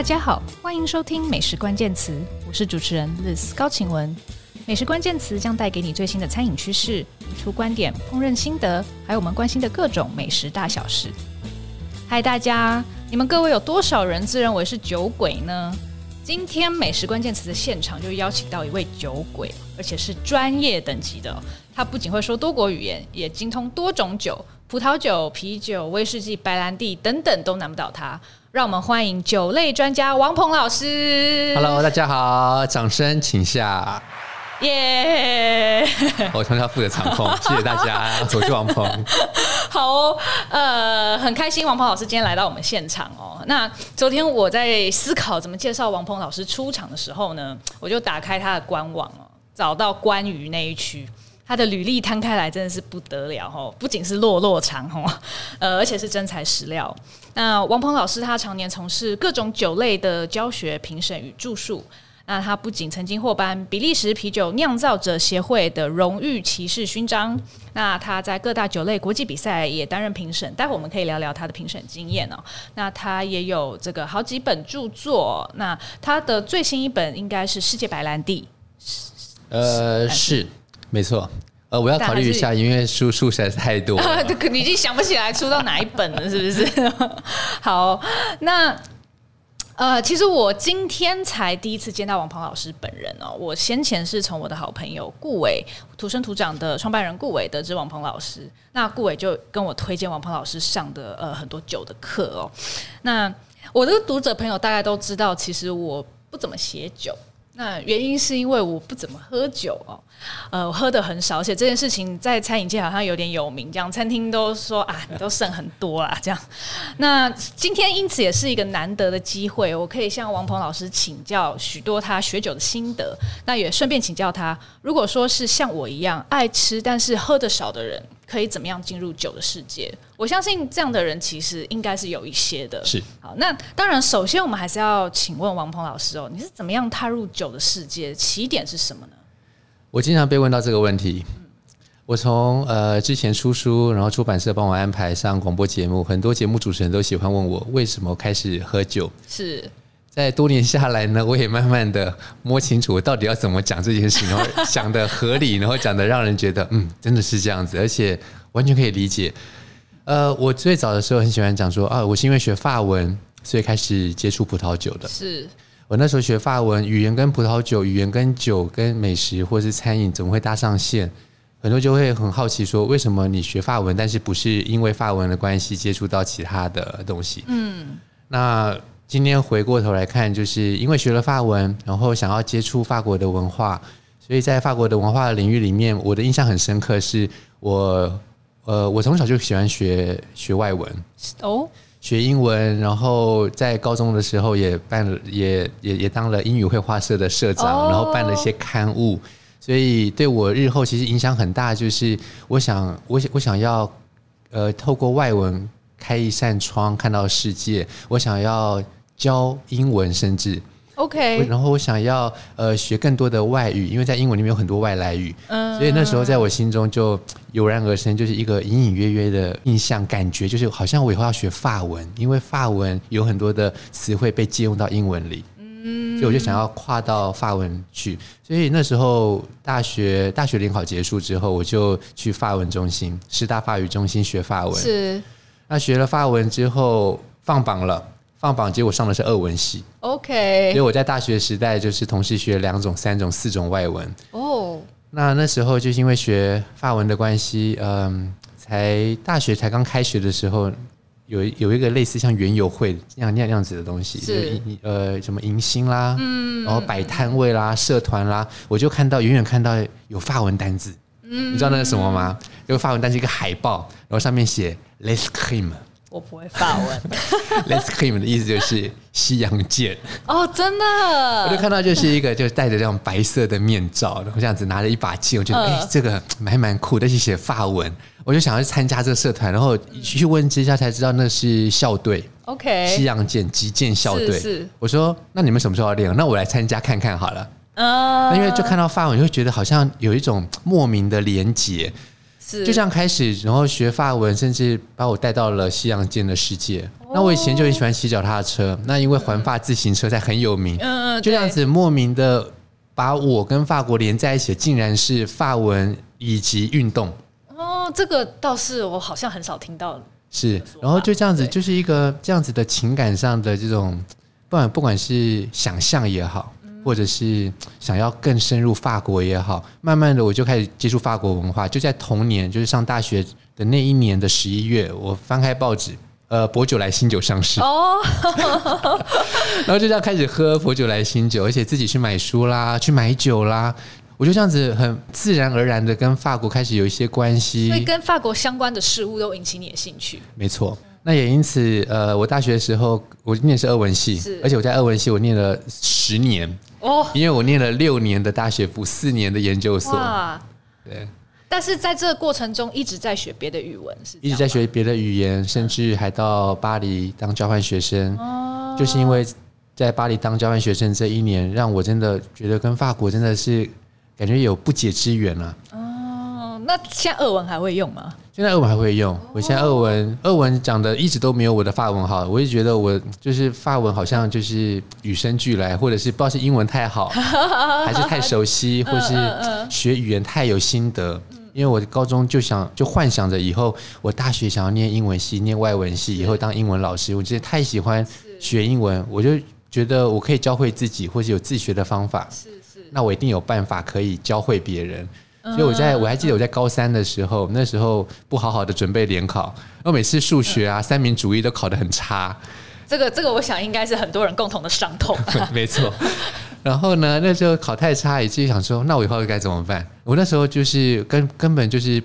大家好，欢迎收听美食关键词，我是主持人 Liz 高晴雯。美食关键词将带给你最新的餐饮趋势、出观点、烹饪心得，还有我们关心的各种美食大小事。嗨，大家，你们各位有多少人自认为是酒鬼呢？今天美食关键词的现场就邀请到一位酒鬼，而且是专业等级的。他不仅会说多国语言，也精通多种酒，葡萄酒、啤酒、威士忌、白兰地等等都难不倒他。让我们欢迎酒类专家王鹏老师。Hello，大家好，掌声请下。耶！我从小负责场控，谢谢大家。我是王鹏。好哦，呃，很开心王鹏老师今天来到我们现场哦。那昨天我在思考怎么介绍王鹏老师出场的时候呢，我就打开他的官网哦，找到关于那一区。他的履历摊开来真的是不得了哦，不仅是落落长哦，呃，而且是真材实料。那王鹏老师他常年从事各种酒类的教学、评审与著述。那他不仅曾经获颁比利时啤酒酿造者协会的荣誉骑士勋章，那他在各大酒类国际比赛也担任评审。待会我们可以聊聊他的评审经验哦。那他也有这个好几本著作。那他的最新一本应该是《世界白兰地》。呃，是。没错，呃，我要考虑一下，因为书数实在是太多了，你已经想不起来出到哪一本了，是不是？好，那呃，其实我今天才第一次见到王鹏老师本人哦。我先前是从我的好朋友顾伟土生土长的创办人顾伟得知王鹏老师，那顾伟就跟我推荐王鹏老师上的呃很多酒的课哦。那我的读者朋友大概都知道，其实我不怎么写酒。那原因是因为我不怎么喝酒哦，呃，我喝的很少，而且这件事情在餐饮界好像有点有名，这样餐厅都说啊，你都剩很多啦，这样。那今天因此也是一个难得的机会，我可以向王鹏老师请教许多他学酒的心得，那也顺便请教他，如果说是像我一样爱吃但是喝的少的人。可以怎么样进入酒的世界？我相信这样的人其实应该是有一些的。是好，那当然，首先我们还是要请问王鹏老师哦，你是怎么样踏入酒的世界？起点是什么呢？我经常被问到这个问题。我从呃之前出书，然后出版社帮我安排上广播节目，很多节目主持人都喜欢问我为什么开始喝酒。是。在多年下来呢，我也慢慢的摸清楚我到底要怎么讲这件事，然后讲的合理，然后讲的让人觉得嗯，真的是这样子，而且完全可以理解。呃，我最早的时候很喜欢讲说啊，我是因为学法文，所以开始接触葡萄酒的。是我那时候学法文，语言跟葡萄酒，语言跟酒跟美食或是餐饮怎么会搭上线？很多就会很好奇说，为什么你学法文，但是不是因为法文的关系接触到其他的东西？嗯，那。今天回过头来看，就是因为学了法文，然后想要接触法国的文化，所以在法国的文化领域里面，我的印象很深刻，是我呃，我从小就喜欢学学外文哦，学英文，然后在高中的时候也办了，也也也当了英语绘画社的社长，然后办了一些刊物，所以对我日后其实影响很大，就是我想我我想要呃透过外文开一扇窗看到世界，我想要。教英文，甚至。OK，然后我想要呃学更多的外语，因为在英文里面有很多外来语，嗯，所以那时候在我心中就油然而生，就是一个隐隐约约的印象感觉，就是好像我以后要学法文，因为法文有很多的词汇被借用到英文里，嗯，所以我就想要跨到法文去，所以那时候大学大学联考结束之后，我就去法文中心师大法语中心学法文，是，那学了法文之后放榜了。放榜，结果上的是俄文系。OK，所以我在大学时代就是同时学两种、三种、四种外文。哦、oh.，那那时候就是因为学法文的关系，嗯，才大学才刚开学的时候，有有一个类似像园游会那样那样子的东西，是呃什么迎新啦，嗯，然后摆摊位啦、社团啦，我就看到远远看到有法文单字，嗯，你知道那是什么吗？有个法文单字一个海报，然后上面写 l'escrime 我不会法文，l'escrime 的意思就是西洋剑。哦，真的，我就看到就是一个就是戴着这种白色的面罩，然后这样子拿着一把剑，我觉得哎、呃欸，这个还蛮酷，但是写法文，我就想要去参加这个社团，然后去问之下才知道那是校队，OK，西洋剑击剑校队，是我说那你们什么时候要练？那我来参加看看好了，嗯、呃，因为就看到法文，就会觉得好像有一种莫名的连结。是就这样开始，然后学法文，甚至把我带到了西洋剑的世界。哦、那我以前就很喜欢骑脚踏车，那因为环法自行车在很有名，嗯嗯，就这样子莫名的把我跟法国连在一起，竟然是法文以及运动。哦，这个倒是我好像很少听到。是，然后就这样子，就是一个这样子的情感上的这种，不管不管是想象也好。或者是想要更深入法国也好，慢慢的我就开始接触法国文化。就在同年，就是上大学的那一年的十一月，我翻开报纸，呃，薄酒来新酒上市哦，然后就这样开始喝薄酒来新酒，而且自己去买书啦，去买酒啦，我就这样子很自然而然的跟法国开始有一些关系，所以跟法国相关的事物都引起你的兴趣。没错。那也因此，呃，我大学的时候，我念的是俄文系，而且我在俄文系我念了十年哦，因为我念了六年的大学部，四年的研究所。对。但是在这个过程中，一直在学别的语文，是一直在学别的语言，甚至还到巴黎当交换学生。哦，就是因为在巴黎当交换学生这一年，让我真的觉得跟法国真的是感觉有不解之缘了。哦，那现在俄文还会用吗？现在俄文还会用，我现在俄文俄文讲的一直都没有我的法文好，我就觉得我就是法文好像就是与生俱来，或者是不知道是英文太好，还是太熟悉，或是学语言太有心得。因为我高中就想就幻想着以后我大学想要念英文系，念外文系，以后当英文老师。我觉得太喜欢学英文，我就觉得我可以教会自己，或是有自学的方法。是是，那我一定有办法可以教会别人。所以我在我还记得我在高三的时候，那时候不好好的准备联考，我每次数学啊、三民主义都考得很差。这个这个，我想应该是很多人共同的伤痛。没错。然后呢，那时候考太差，也自己想说，那我以后该怎么办？我那时候就是根根本就是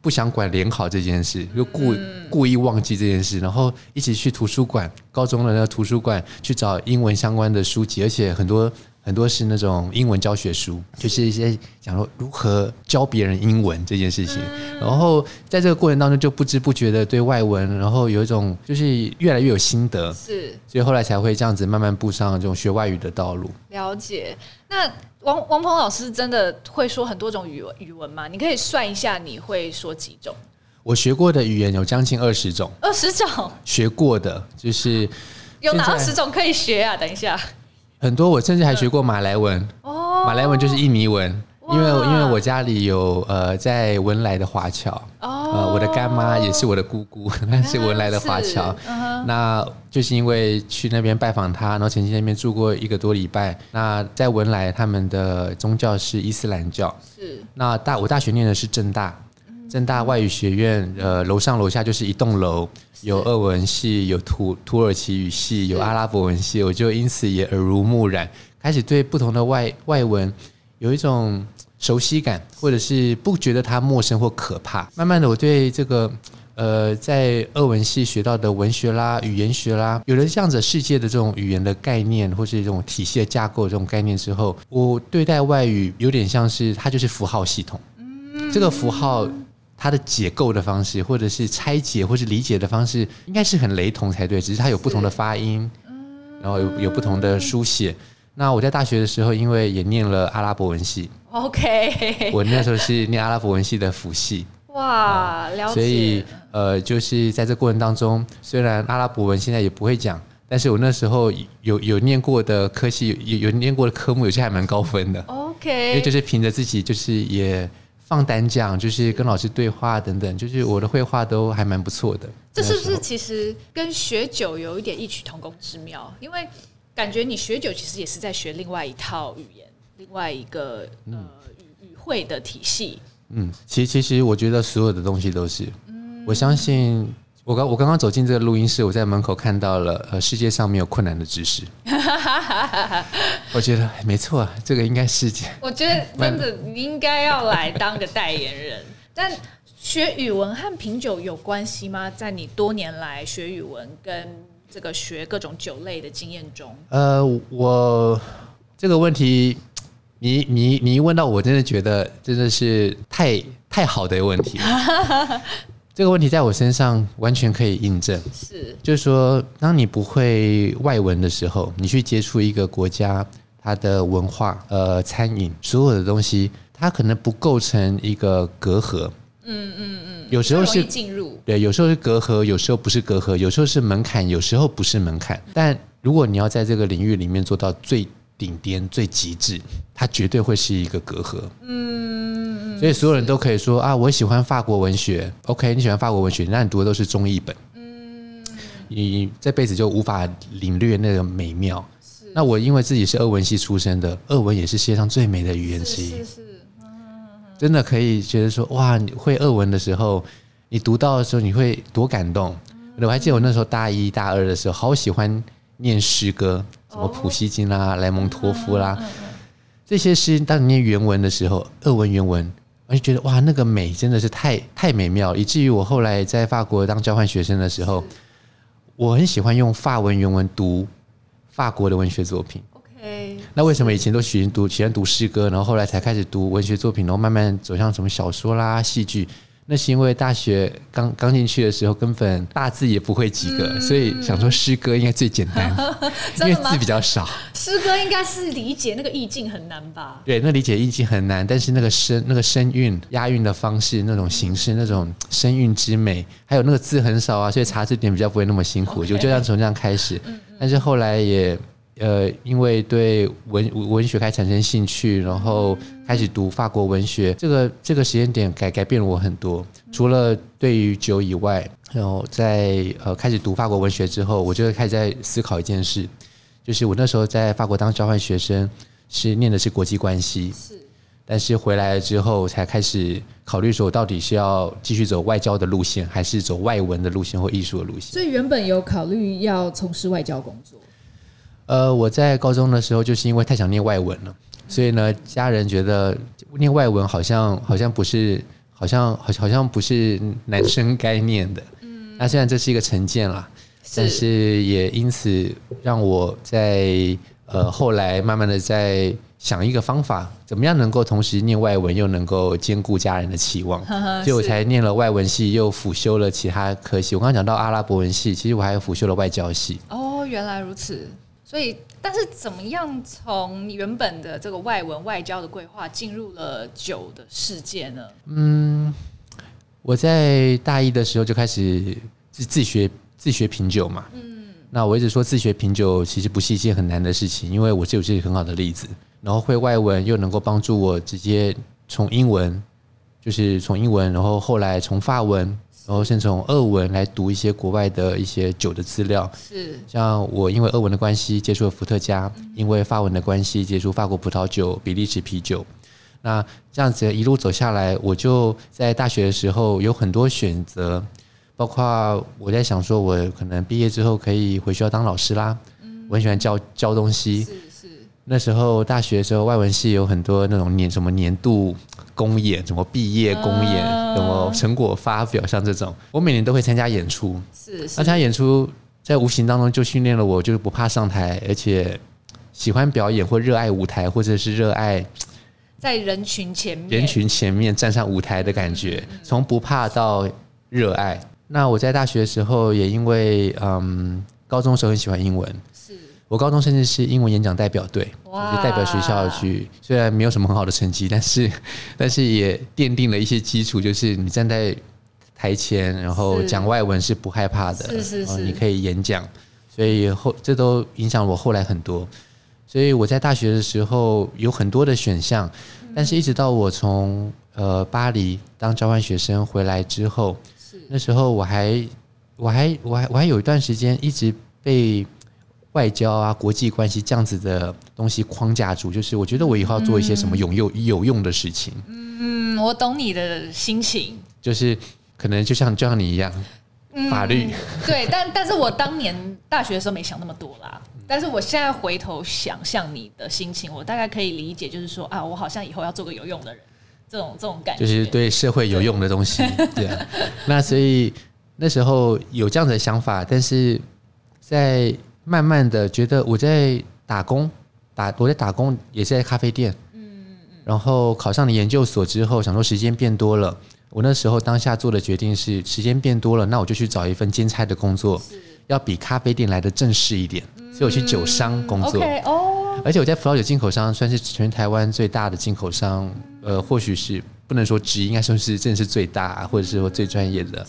不想管联考这件事，就故故意忘记这件事，然后一起去图书馆，高中的那个图书馆去找英文相关的书籍，而且很多。很多是那种英文教学书，就是一些讲说如何教别人英文这件事情。然后在这个过程当中，就不知不觉的对外文，然后有一种就是越来越有心得。是，所以后来才会这样子慢慢步上这种学外语的道路。了解。那王王鹏老师真的会说很多种语文语文吗？你可以算一下，你会说几种？我学过的语言有将近二十种。二十种？学过的就是有哪二十种可以学啊？等一下。很多，我甚至还学过马来文。哦，马来文就是印尼文，因为因为我家里有呃在文莱的华侨。哦，呃，我的干妈也是我的姑姑，那是文莱的华侨。那就是因为去那边拜访他，然后曾经那边住过一个多礼拜。那在文莱，他们的宗教是伊斯兰教。是。那大我大学念的是正大。政大外语学院，呃，楼上楼下就是一栋楼，有俄文系，有土土耳其语系，有阿拉伯文系，我就因此也耳濡目染，开始对不同的外外文有一种熟悉感，或者是不觉得它陌生或可怕。慢慢的，我对这个呃，在俄文系学到的文学啦、语言学啦，有了这样子世界的这种语言的概念，或是这种体系的架构这种概念之后，我对待外语有点像是它就是符号系统，这个符号。它的解构的方式，或者是拆解，或是理解的方式，应该是很雷同才对，只是它有不同的发音，然后有有不同的书写。那我在大学的时候，因为也念了阿拉伯文系，OK，我那时候是念阿拉伯文系的辅系，哇，了解。所以呃，就是在这过程当中，虽然阿拉伯文现在也不会讲，但是我那时候有有念过的科系，有有念过的科目，有些还蛮高分的，OK，因为就是凭着自己，就是也。放胆讲，就是跟老师对话等等，就是我的绘画都还蛮不错的。这是不是其实跟学酒有一点异曲同工之妙？因为感觉你学酒其实也是在学另外一套语言，另外一个呃语语汇的体系。嗯，其实其实我觉得所有的东西都是，嗯，我相信。我刚我刚刚走进这个录音室，我在门口看到了呃，世界上没有困难的知识。我觉得没错，这个应该是。我觉得真的你应该要来当个代言人。但学语文和品酒有关系吗？在你多年来学语文跟这个学各种酒类的经验中？呃，我这个问题，你你你一问到我，真的觉得真的是太太好的问题。这个问题在我身上完全可以印证，是，就是说，当你不会外文的时候，你去接触一个国家，它的文化、呃，餐饮，所有的东西，它可能不构成一个隔阂，嗯嗯嗯，有时候是进入，对，有时候是隔阂，有时候不是隔阂，有时候是门槛，有时候不是门槛。但如果你要在这个领域里面做到最顶巅、最极致，它绝对会是一个隔阂。嗯，所以所有人都可以说啊，我喜欢法国文学。OK，你喜欢法国文学，那你读的都是中译本。嗯，你这辈子就无法领略那个美妙。是，那我因为自己是俄文系出身的，俄文也是世界上最美的语言之一。是是是。真的可以觉得说哇，你会俄文的时候，你读到的时候你会多感动。我还记得我那时候大一大二的时候，好喜欢念诗歌，什么普希金啦、莱蒙托夫啦，这些诗。当你念原文的时候，俄文原文，我就觉得哇，那个美真的是太太美妙，以至于我后来在法国当交换学生的时候，我很喜欢用法文原文读法国的文学作品。那为什么以前都喜欢读喜欢读诗歌，然后后来才开始读文学作品，然后慢慢走向什么小说啦、戏剧？那是因为大学刚刚进去的时候，根本大字也不会几个，嗯、所以想说诗歌应该最简单，因为字比较少。诗歌应该是理解那个意境很难吧？对，那理解意境很难，但是那个声、那个声韵、押韵的方式、那种形式、那种声韵之美，还有那个字很少啊，所以查字典比较不会那么辛苦，Okay 就这样从这样开始。但是后来也。呃，因为对文文学开始产生兴趣，然后开始读法国文学，这个这个时间点改改变了我很多。除了对于酒以外，然后在呃开始读法国文学之后，我就开始在思考一件事，就是我那时候在法国当交换学生，是念的是国际关系，是，但是回来了之后才开始考虑说，我到底是要继续走外交的路线，还是走外文的路线或艺术的路线？所以原本有考虑要从事外交工作。呃，我在高中的时候就是因为太想念外文了，所以呢，家人觉得念外文好像好像不是，好像好好像不是男生该念的。嗯，那虽然这是一个成见啦，是但是也因此让我在呃后来慢慢的在想一个方法，怎么样能够同时念外文又能够兼顾家人的期望，呵呵所以我才念了外文系，又辅修了其他科系。我刚刚讲到阿拉伯文系，其实我还有辅修了外交系。哦，原来如此。所以，但是怎么样从原本的这个外文外交的规划进入了酒的世界呢？嗯，我在大一的时候就开始自自学自学品酒嘛。嗯，那我一直说自学品酒其实不是一件很难的事情，因为我就有这个很好的例子，然后会外文又能够帮助我直接从英文，就是从英文，然后后来从法文。然后先从俄文来读一些国外的一些酒的资料，是像我因为俄文的关系接触了伏特加，因为法文的关系接触法国葡萄酒、比利时啤酒。那这样子一路走下来，我就在大学的时候有很多选择，包括我在想说，我可能毕业之后可以回学校当老师啦。我很喜欢教教东西。是是。那时候大学的时候，外文系有很多那种年什么年度。公演，什么毕业公演，什么成果发表，像这种，我每年都会参加演出。是，是，参加演出，在无形当中就训练了我，就是不怕上台，而且喜欢表演或热爱舞台，或者是热爱在人群前面，人群前面站上舞台的感觉，从不怕到热爱。那我在大学的时候，也因为嗯，高中的时候很喜欢英文。我高中甚至是英文演讲代表队，哇就代表学校去。虽然没有什么很好的成绩，但是 但是也奠定了一些基础，就是你站在台前，然后讲外文是不害怕的，是是是，你可以演讲，所以后这都影响我后来很多。所以我在大学的时候有很多的选项，但是一直到我从呃巴黎当交换学生回来之后，是那时候我还我还我还我还有一段时间一直被。外交啊，国际关系这样子的东西框架住，就是我觉得我以后要做一些什么有用有用的事情。嗯，我懂你的心情，就是可能就像就像你一样，嗯、法律 对，但但是我当年大学的时候没想那么多啦。但是我现在回头想象你的心情，我大概可以理解，就是说啊，我好像以后要做个有用的人，这种这种感觉，就是对社会有用的东西。对，对啊，那所以那时候有这样的想法，但是在。慢慢的觉得我在打工，打我在打工也是在咖啡店，嗯嗯，然后考上了研究所之后，想说时间变多了，我那时候当下做的决定是时间变多了，那我就去找一份兼差的工作，要比咖啡店来的正式一点，所以我去酒商工作，哦。而且我在葡萄酒进口商算是全台湾最大的进口商，呃，或许是不能说职业，应该说是真的是最大，或者是说最专业的。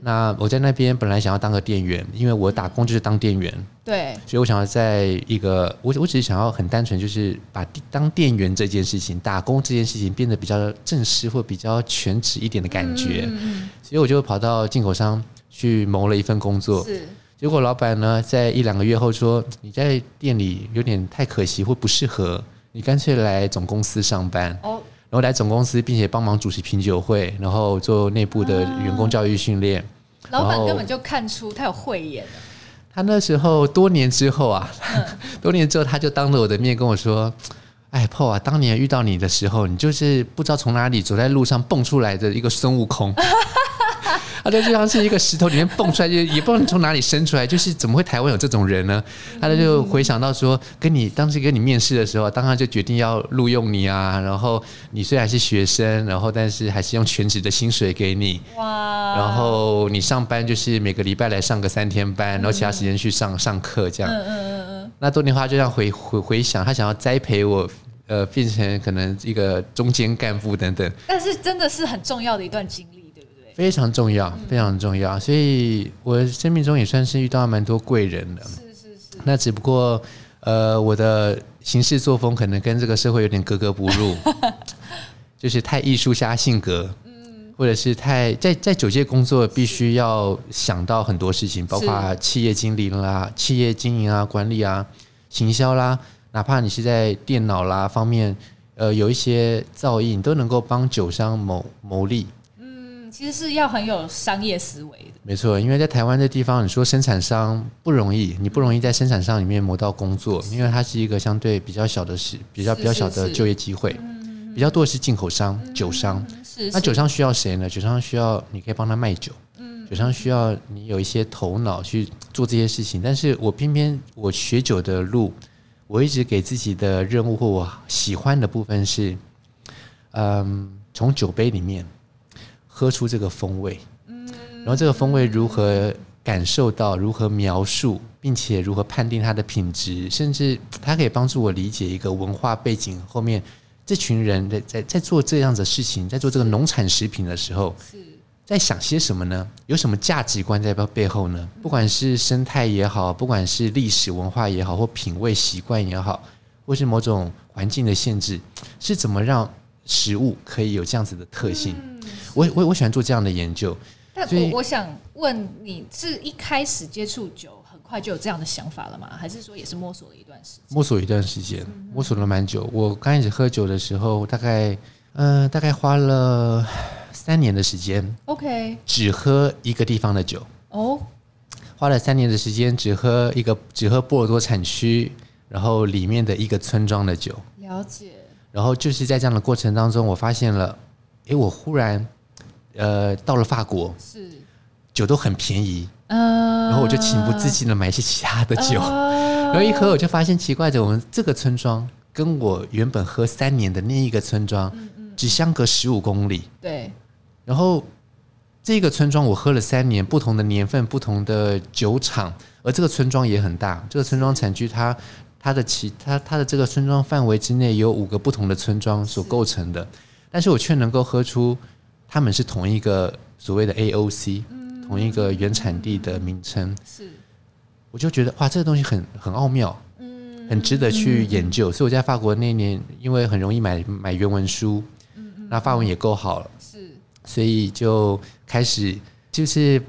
那我在那边本来想要当个店员，因为我打工就是当店员。对。所以我想要在一个，我我只是想要很单纯，就是把当店员这件事情、打工这件事情变得比较正式或比较全职一点的感觉。嗯嗯。所以我就跑到进口商去谋了一份工作。是。结果老板呢，在一两个月后说：“你在店里有点太可惜或不适合，你干脆来总公司上班。”哦。然后来总公司，并且帮忙主持品酒会，然后做内部的员工教育训练。老板根本就看出他有慧眼。他那时候多年之后啊，嗯、多年之后他就当着我的面跟我说：“哎，Paul 啊，当年遇到你的时候，你就是不知道从哪里走在路上蹦出来的一个孙悟空。” 他就像是一个石头里面蹦出来，就也不知道从哪里生出来，就是怎么会台湾有这种人呢？他就回想到说，跟你当时跟你面试的时候，当他就决定要录用你啊，然后你虽然是学生，然后但是还是用全职的薪水给你，哇，然后你上班就是每个礼拜来上个三天班，然后其他时间去上上课这样，嗯嗯嗯嗯。那多年后就这样回回回想，他想要栽培我，呃，变成可能一个中间干部等等。但是真的是很重要的一段经历。非常重要，非常重要，所以我生命中也算是遇到蛮多贵人的。是是是。那只不过，呃，我的行事作风可能跟这个社会有点格格不入，就是太艺术家性格，嗯，或者是太在在酒界工作，必须要想到很多事情，包括企业经营啦、企业经营啊、管理啊、行销啦，哪怕你是在电脑啦方面，呃，有一些造诣，都能够帮酒商谋谋利。其实是要很有商业思维的。没错，因为在台湾这地方，你说生产商不容易，你不容易在生产商里面磨到工作，因为它是一个相对比较小的市，比较比较小的就业机会，比较多的是进口商、酒商。那酒商需要谁呢？酒商需要你可以帮他卖酒，酒商需要你有一些头脑去做这些事情。但是我偏偏我学酒的路，我一直给自己的任务或我喜欢的部分是，嗯，从酒杯里面。喝出这个风味，嗯然后这个风味如何感受到，如何描述，并且如何判定它的品质，甚至它可以帮助我理解一个文化背景后面这群人在在在做这样的事情，在做这个农产食品的时候，在想些什么呢？有什么价值观在背后呢？不管是生态也好，不管是历史文化也好，或品味习惯也好，或是某种环境的限制，是怎么让食物可以有这样子的特性？我我我喜欢做这样的研究，但我我想问你，是一开始接触酒，很快就有这样的想法了吗？还是说也是摸索了一段时间？摸索一段时间，摸索了蛮久。我刚开始喝酒的时候，大概呃大概花了三年的时间。OK，只喝一个地方的酒哦，花了三年的时间，只喝一个只喝波尔多产区，然后里面的一个村庄的酒。了解。然后就是在这样的过程当中，我发现了，诶，我忽然。呃，到了法国，是酒都很便宜，呃，然后我就情不自禁的买一些其他的酒，呃，然后一喝我就发现奇怪的，我们这个村庄跟我原本喝三年的那一个村庄，只相隔十五公里，对，然后这个村庄我喝了三年，不同的年份，不同的酒厂，而这个村庄也很大，这个村庄产区它它的其它它的这个村庄范围之内有五个不同的村庄所构成的，但是我却能够喝出。他们是同一个所谓的 AOC，同一个原产地的名称。是，我就觉得哇，这个东西很很奥妙，嗯，很值得去研究。所以我在法国那年，因为很容易买买原文书，那法文也够好了，是，所以就开始就是。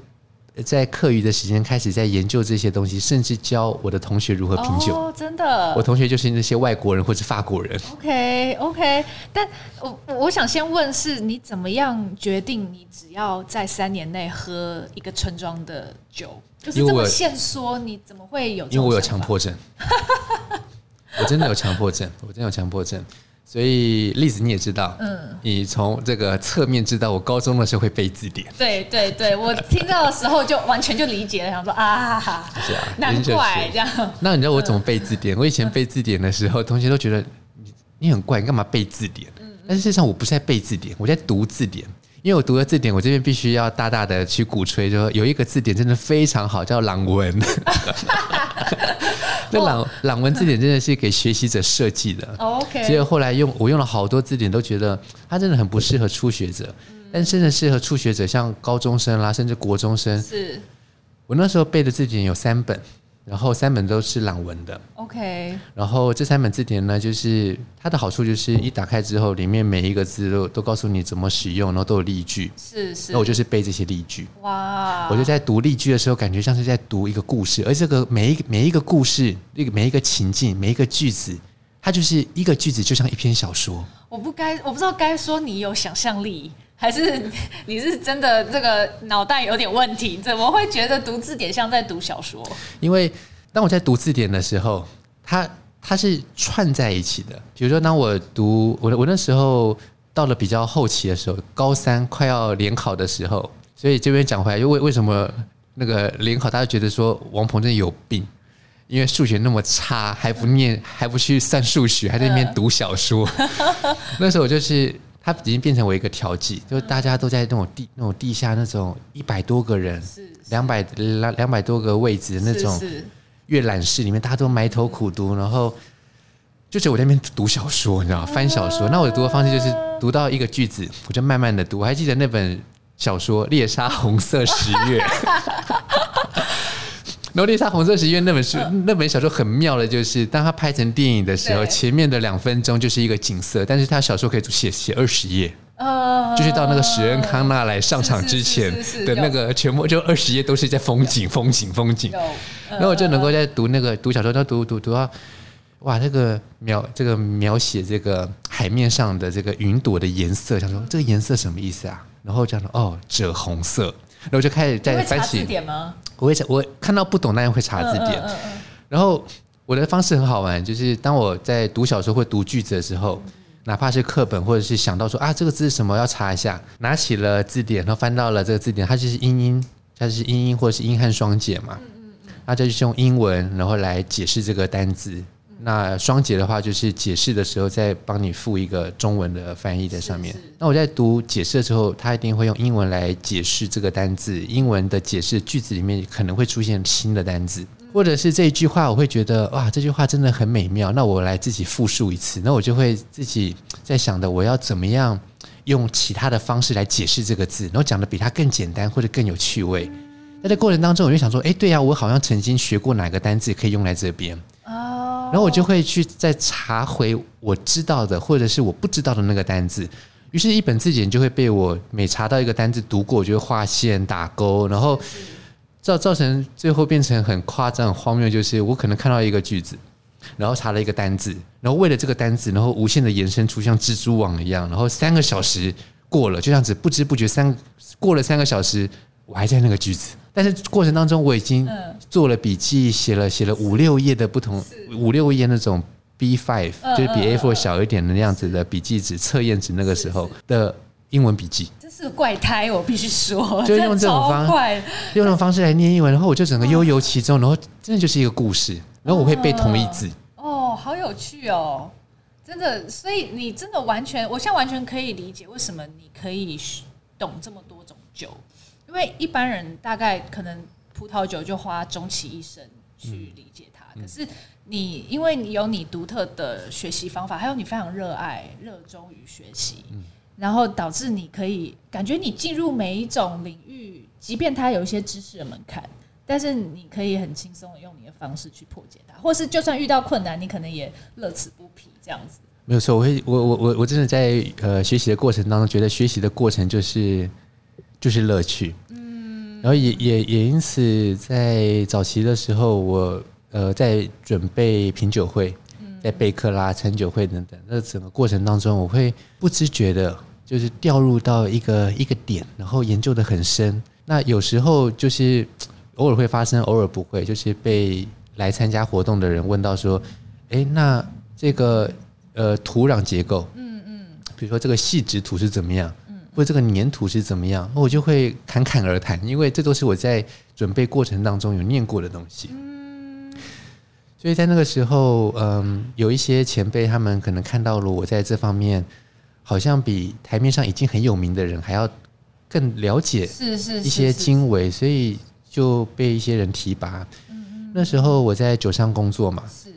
在课余的时间开始在研究这些东西，甚至教我的同学如何品酒。哦，真的，我同学就是那些外国人或者法国人。OK OK，但我我想先问是，你怎么样决定你只要在三年内喝一个村庄的酒？就是这么限缩，你怎么会有？因为我有强迫症，我真的有强迫症，我真的有强迫症。所以，例子你也知道，嗯，你从这个侧面知道，我高中的时候会背字典。对对对，我听到的时候就完全就理解了，想说啊，是啊，难怪这样。那你知道我怎么背字典？我以前背字典的时候，同学都觉得你你很怪，你干嘛背字典？嗯但是事实上我不是在背字典，我在读字典。因为我读了字典，我这边必须要大大的去鼓吹，就说有一个字典真的非常好，叫朗文。那朗朗文字典真的是给学习者设计的。OK。所以后来用我用了好多字典，都觉得它真的很不适合初学者，但真的适合初学者，像高中生啦，甚至国中生。是。我那时候背的字典有三本。然后三本都是朗文的，OK。然后这三本字典呢，就是它的好处就是一打开之后，里面每一个字都都告诉你怎么使用，然后都有例句。是是。那我就是背这些例句。哇！我就在读例句的时候，感觉像是在读一个故事，而这个每一每一个故事，那个每一个情境，每一个句子，它就是一个句子，就像一篇小说。我不该，我不知道该说你有想象力。还是 你是真的这个脑袋有点问题？怎么会觉得读字典像在读小说？因为当我在读字典的时候，它它是串在一起的。比如说，当我读我我那时候到了比较后期的时候，高三快要联考的时候，所以这边讲回来，就为为什么那个联考，大家觉得说王鹏真的有病？因为数学那么差，还不念，还不去算数学，还在那边读小说。那时候我就是。它已经变成我一个调剂，就是大家都在那种地那种地下那种一百多个人，两百两两百多个位置的那种阅览室里面，大家都埋头苦读，然后就是我在那边读小说，你知道吗？翻小说。那我的读的方式就是读到一个句子，我就慢慢的读。我还记得那本小说《猎杀红色十月》。然后《猎杀红色十月》那本书，那本小说很妙的，就是当它拍成电影的时候，前面的两分钟就是一个景色，但是它小说可以写写二十页，就是到那个史恩康纳来上场之前的那个全部就二十页都是在风景，风景，风景。然后我就能够在读那个读小说，到读读读到哇，这个描这个描写这个海面上的这个云朵的颜色，想说这个颜色什么意思啊？然后讲说哦，赭红色，然后我就开始在翻起。我会查，我看到不懂，那样会查字典。然后我的方式很好玩，就是当我在读小说或读句子的时候，哪怕是课本，或者是想到说啊，这个字是什么，要查一下，拿起了字典，然后翻到了这个字典，它就是英音，它就是英音或者是英汉双解嘛。那就是用英文，然后来解释这个单字。那双解的话，就是解释的时候再帮你附一个中文的翻译在上面。那我在读解释的时候，他一定会用英文来解释这个单字。英文的解释句子里面可能会出现新的单字，或者是这一句话，我会觉得哇，这句话真的很美妙。那我来自己复述一次，那我就会自己在想的，我要怎么样用其他的方式来解释这个字，然后讲的比它更简单或者更有趣味。在这过程当中，我就想说，哎，对呀，我好像曾经学过哪个单字可以用来这边。然后我就会去再查回我知道的或者是我不知道的那个单字，于是，一本字典就会被我每查到一个单字读过，我就会画线打勾，然后造造成最后变成很夸张、很荒谬，就是我可能看到一个句子，然后查了一个单字，然后为了这个单字，然后无限的延伸出像蜘蛛网一样，然后三个小时过了，就这样子不知不觉三过了三个小时，我还在那个句子。但是过程当中，我已经做了笔记，写了写了五六页的不同五六页那种 B5，就是比 A four 小一点的那样子的笔记纸、测验纸，那个时候的英文笔记。这是怪胎，我必须说，就用这种方式，用这种方式来念英文，然后我就整个悠游其中，然后真的就是一个故事，然后我会背同义字。哦，好有趣哦，真的，所以你真的完全，我现在完全可以理解为什么你可以懂这么多种酒。因为一般人大概可能葡萄酒就花终其一生去理解它，可是你因为你有你独特的学习方法，还有你非常热爱、热衷于学习，然后导致你可以感觉你进入每一种领域，即便它有一些知识的门槛，但是你可以很轻松的用你的方式去破解它，或是就算遇到困难，你可能也乐此不疲这样子。没有错，我会，我我我我真的在呃学习的过程当中，觉得学习的过程就是。就是乐趣，嗯，然后也也也因此，在早期的时候，我呃在准备品酒会，在备课啦、餐酒会等等，那整个过程当中，我会不知觉的，就是掉入到一个一个点，然后研究的很深。那有时候就是偶尔会发生，偶尔不会，就是被来参加活动的人问到说：“哎，那这个呃土壤结构，嗯嗯，比如说这个细质土是怎么样？”或这个粘土是怎么样，我就会侃侃而谈，因为这都是我在准备过程当中有念过的东西。嗯，所以在那个时候，嗯，有一些前辈他们可能看到了我在这方面，好像比台面上已经很有名的人还要更了解是是一些经纬，所以就被一些人提拔。那时候我在酒商工作嘛，是。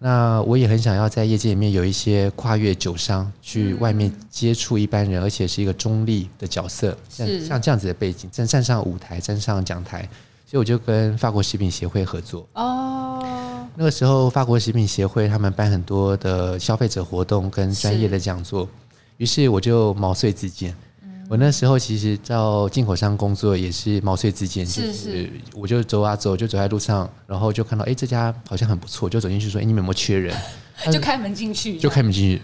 那我也很想要在业界里面有一些跨越酒商去外面接触一般人，而且是一个中立的角色，像像这样子的背景，站站上舞台，站上讲台，所以我就跟法国食品协会合作。哦，那个时候法国食品协会他们办很多的消费者活动跟专业的讲座，于是我就毛遂自荐。我那时候其实到进口商工作也是毛遂自荐，就是我就走啊走，就走在路上，然后就看到哎这家好像很不错，就走进去说哎你们有没有缺人？就开门进去，就开门进去。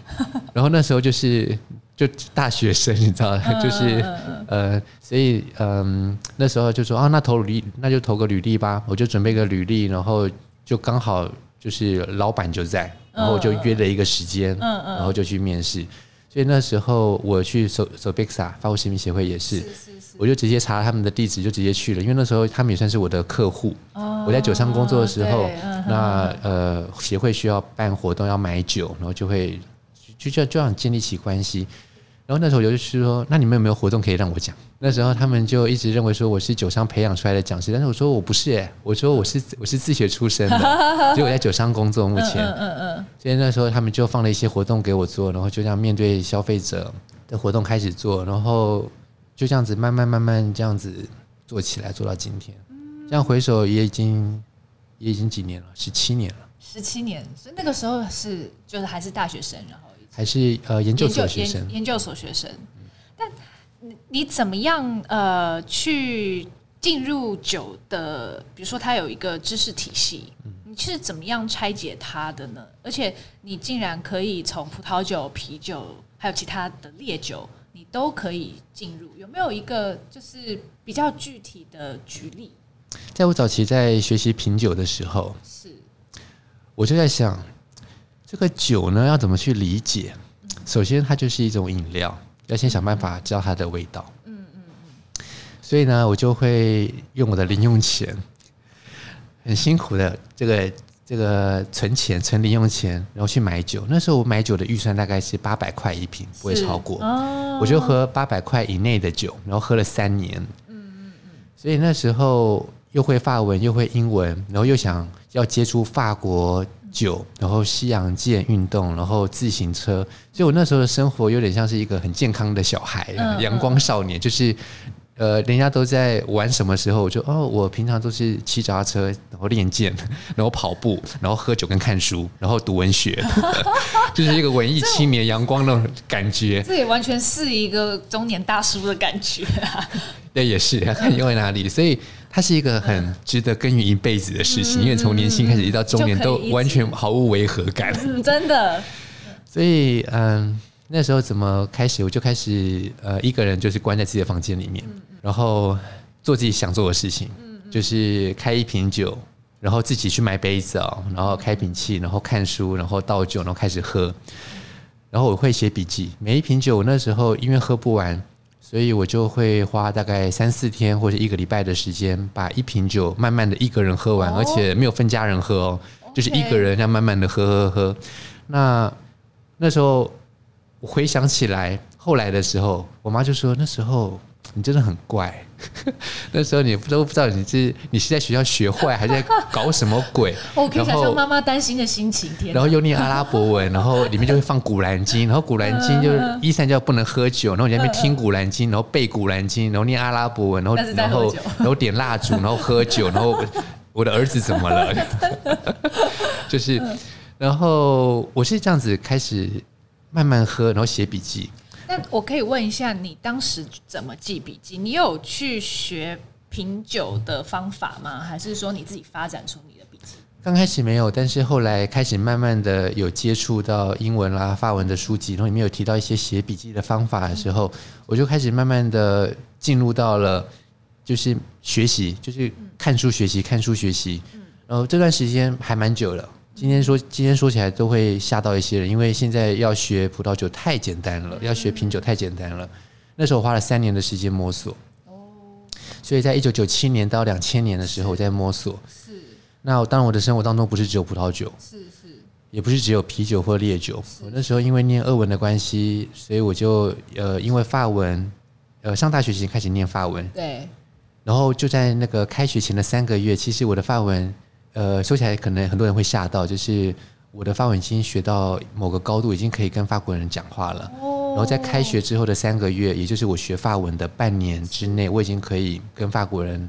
然后那时候就是就大学生，你知道，就是呃，所以嗯那时候就说啊那投履历那就投个履历吧，我就准备个履历，然后就刚好就是老板就在，然后我就约了一个时间，然后就去面试。所以那时候我去手手 Bixa 法国食品协会也是，我就直接查他们的地址，就直接去了。因为那时候他们也算是我的客户。我在酒商工作的时候，那呃协会需要办活动要买酒，然后就会就就就这样建立起关系。然后那时候我就去说，那你们有没有活动可以让我讲？那时候他们就一直认为说我是酒商培养出来的讲师，但是我说我不是哎，我说我是我是自学出身的，结果我在酒商工作目前，嗯嗯，所以那时候他们就放了一些活动给我做，然后就这样面对消费者的活动开始做，然后就这样子慢慢慢慢这样子做起来，做到今天，这样回首也已经也已经几年了，十七年了，十七年，所以那个时候是就是还是大学生，然后。还是呃研究所学生，研，研究所学生。但你你怎么样呃去进入酒的？比如说，它有一个知识体系，你是怎么样拆解它的呢？而且你竟然可以从葡萄酒、啤酒，还有其他的烈酒，你都可以进入。有没有一个就是比较具体的举例？在我早期在学习品酒的时候，是我就在想。这个酒呢，要怎么去理解？首先，它就是一种饮料，要先想办法知道它的味道。嗯嗯嗯。所以呢，我就会用我的零用钱，很辛苦的这个这个存钱存零用钱，然后去买酒。那时候我买酒的预算大概是八百块一瓶，不会超过。我就喝八百块以内的酒，然后喝了三年。嗯嗯嗯。所以那时候又会法文，又会英文，然后又想要接触法国。酒，然后西洋剑运动，然后自行车，所以我那时候的生活有点像是一个很健康的小孩，阳光少年，就是呃，人家都在玩什么时候，我就哦，我平常都是骑脚踏车，然后练剑，然后跑步，然后喝酒跟看书，然后读文学，就是一个文艺青年阳光那种感觉。这也完全是一个中年大叔的感觉啊。对，也是看因为哪里，所以。它是一个很值得耕耘一辈子的事情，因为从年轻开始一直到中年都完全毫无违和感。嗯，真的。所以，嗯，那时候怎么开始？我就开始呃，一个人就是关在自己的房间里面，然后做自己想做的事情，就是开一瓶酒，然后自己去买杯子哦，然后开瓶器，然后看书，然后倒酒，然后开始喝。然后我会写笔记，每一瓶酒我那时候因为喝不完。所以我就会花大概三四天或者一个礼拜的时间，把一瓶酒慢慢的一个人喝完，而且没有分家人喝哦，就是一个人这样慢慢的喝喝喝。那那时候我回想起来，后来的时候，我妈就说那时候。你真的很怪，那时候你不都不知道你是你是在学校学坏，还是在搞什么鬼？我可以想象妈妈担心的心情。然后又念阿拉伯文，然后里面就会放古兰经，然后古兰经就是伊斯兰教不能喝酒，然后你在那边听古兰经，然后背古兰经，然后念阿拉伯文，然后然后然后点蜡烛，然后喝酒，然后我的儿子怎么了？就是，然后我是这样子开始慢慢喝，然后写笔记。那我可以问一下，你当时怎么记笔记？你有去学品酒的方法吗？还是说你自己发展出你的笔记？刚开始没有，但是后来开始慢慢的有接触到英文啦、法文的书籍，然后里面有提到一些写笔记的方法的时候，我就开始慢慢的进入到了就是学习，就是看书学习、看书学习。然后这段时间还蛮久了。今天说，今天说起来都会吓到一些人，因为现在要学葡萄酒太简单了，要学品酒太简单了。那时候我花了三年的时间摸索，所以在一九九七年到两千年的时候我在摸索。是。那当然，我的生活当中不是只有葡萄酒，是是，也不是只有啤酒或烈酒。我那时候因为念俄文的关系，所以我就呃，因为法文呃上大学前开始念法文，对。然后就在那个开学前的三个月，其实我的法文，呃，说起来可能很多人会吓到，就是我的法文已经学到某个高度，已经可以跟法国人讲话了。哦。然后在开学之后的三个月，也就是我学法文的半年之内，我已经可以跟法国人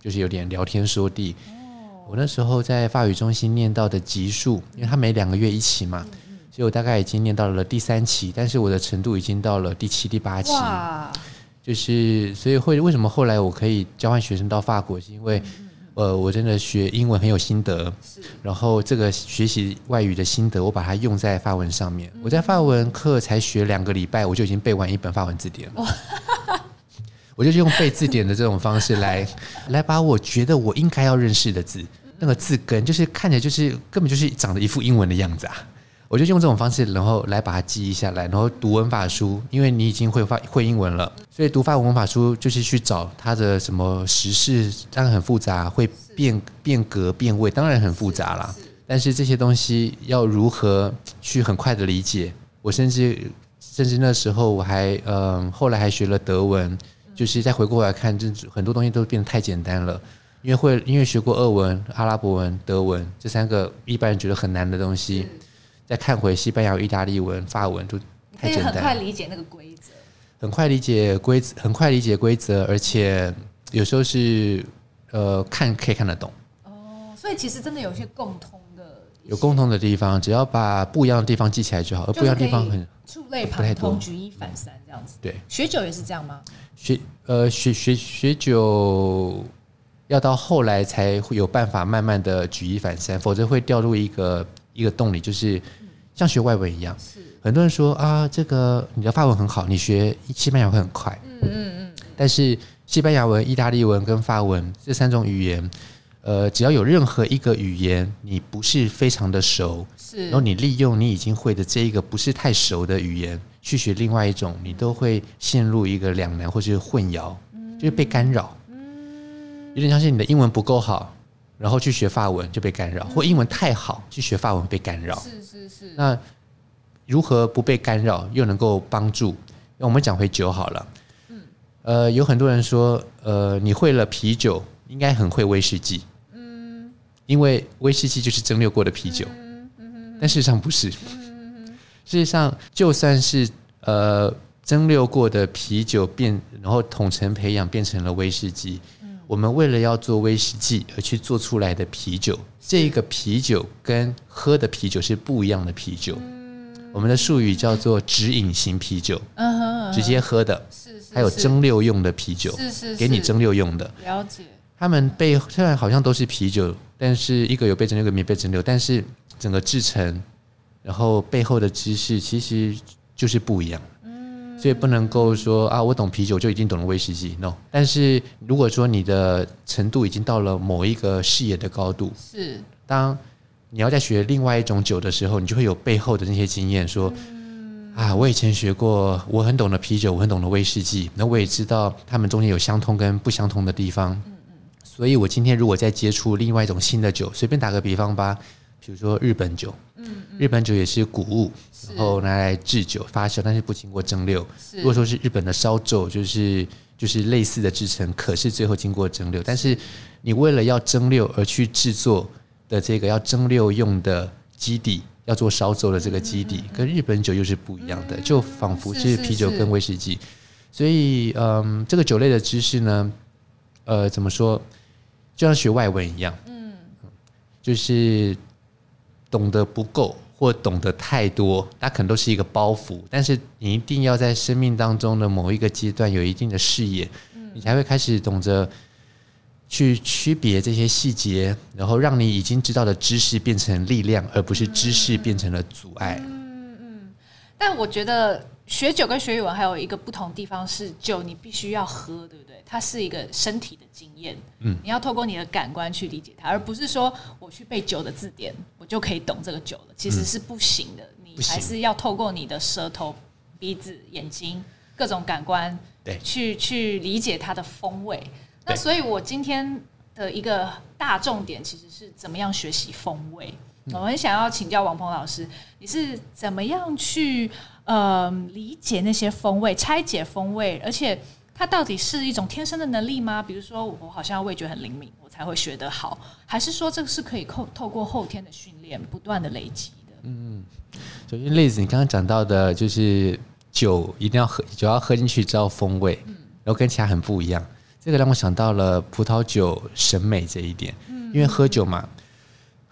就是有点聊天说地。哦。我那时候在法语中心念到的级数，因为他每两个月一期嘛，所以我大概已经念到了第三期，但是我的程度已经到了第七、第八期。哇。就是，所以会为什么后来我可以交换学生到法国，是因为，呃，我真的学英文很有心得，然后这个学习外语的心得，我把它用在法文上面。我在法文课才学两个礼拜，我就已经背完一本法文字典了。我就用背字典的这种方式来，来把我觉得我应该要认识的字，那个字根，就是看起来就是根本就是长得一副英文的样子啊。我就用这种方式，然后来把它记忆下来，然后读文法书，因为你已经会发会英文了，所以读法文文法书就是去找它的什么时事，当然很复杂，会变变革变位，当然很复杂啦。但是这些东西要如何去很快的理解？我甚至甚至那时候我还嗯、呃，后来还学了德文，就是再回过来看，就很多东西都变得太简单了，因为会因为学过俄文、阿拉伯文、德文这三个一般人觉得很难的东西。再看回西班牙、意大利文、法文，就太简单。很快理解那个规则，很快理解规则，很快理解规则，而且有时候是呃看可以看得懂。哦，所以其实真的有一些共通的，有共通的地方，只要把不一样的地方记起来就好。而不一样的地方很触类旁通、举一反三这样子。对，学酒也是这样吗？学呃学学学酒要到后来才会有办法慢慢的举一反三，否则会掉入一个。一个动力就是像学外文一样，是很多人说啊，这个你的法文很好，你学西班牙会很快。嗯嗯嗯。但是西班牙文、意大利文跟法文这三种语言，呃，只要有任何一个语言你不是非常的熟，是，然后你利用你已经会的这一个不是太熟的语言去学另外一种，你都会陷入一个两难或是混淆，就是被干扰。嗯。有点像是你的英文不够好。然后去学法文就被干扰，或英文太好去学法文被干扰。是是是。那如何不被干扰又能够帮助？那我们讲回酒好了。嗯。呃，有很多人说，呃，你会了啤酒，应该很会威士忌。嗯。因为威士忌就是蒸馏过的啤酒。嗯嗯。但事实上不是。嗯。事实上，就算是呃蒸馏过的啤酒变，然后统称培养变成了威士忌。我们为了要做威士忌而去做出来的啤酒，这个啤酒跟喝的啤酒是不一样的啤酒。我们的术语叫做直饮型啤酒，直接喝的。还有蒸馏用的啤酒，给你蒸馏用的。了解。他们背虽然好像都是啤酒，但是一个有被蒸馏，一个没被蒸馏，但是整个制成，然后背后的知识其实就是不一样。所以不能够说啊，我懂啤酒就已经懂了威士忌，no。但是如果说你的程度已经到了某一个视野的高度，是当你要在学另外一种酒的时候，你就会有背后的那些经验，说啊，我以前学过，我很懂得啤酒，我很懂得威士忌，那我也知道他们中间有相通跟不相通的地方。所以我今天如果再接触另外一种新的酒，随便打个比方吧。比如说日本酒，嗯日本酒也是谷物，然后拿来制酒发酵，但是不经过蒸馏。如果说是日本的烧酒，就是就是类似的制成，可是最后经过蒸馏。但是你为了要蒸馏而去制作的这个要蒸馏用的基底，要做烧酒的这个基底，跟日本酒又是不一样的，就仿佛是啤酒跟威士忌。所以，嗯，这个酒类的知识呢，呃，怎么说，就像学外文一样，嗯，就是。懂得不够或懂得太多，它可能都是一个包袱。但是你一定要在生命当中的某一个阶段有一定的视野，你才会开始懂得去区别这些细节，然后让你已经知道的知识变成力量，而不是知识变成了阻碍。嗯嗯。但我觉得学酒跟学语文还有一个不同地方是，酒你必须要喝，对不对？它是一个身体的经验，嗯，你要透过你的感官去理解它，而不是说我去背酒的字典，我就可以懂这个酒了。其实是不行的，你还是要透过你的舌头、鼻子、眼睛各种感官，对，去去理解它的风味。那所以，我今天的一个大重点其实是怎么样学习风味。我很想要请教王鹏老师，你是怎么样去呃理解那些风味、拆解风味，而且。它到底是一种天生的能力吗？比如说我好像味觉很灵敏，我才会学得好，还是说这个是可以透透过后天的训练不断的累积的？嗯，首先例子你刚刚讲到的就是酒一定要喝，酒要喝进去知道风味，然后跟其他很不一样。这个让我想到了葡萄酒审美这一点，因为喝酒嘛。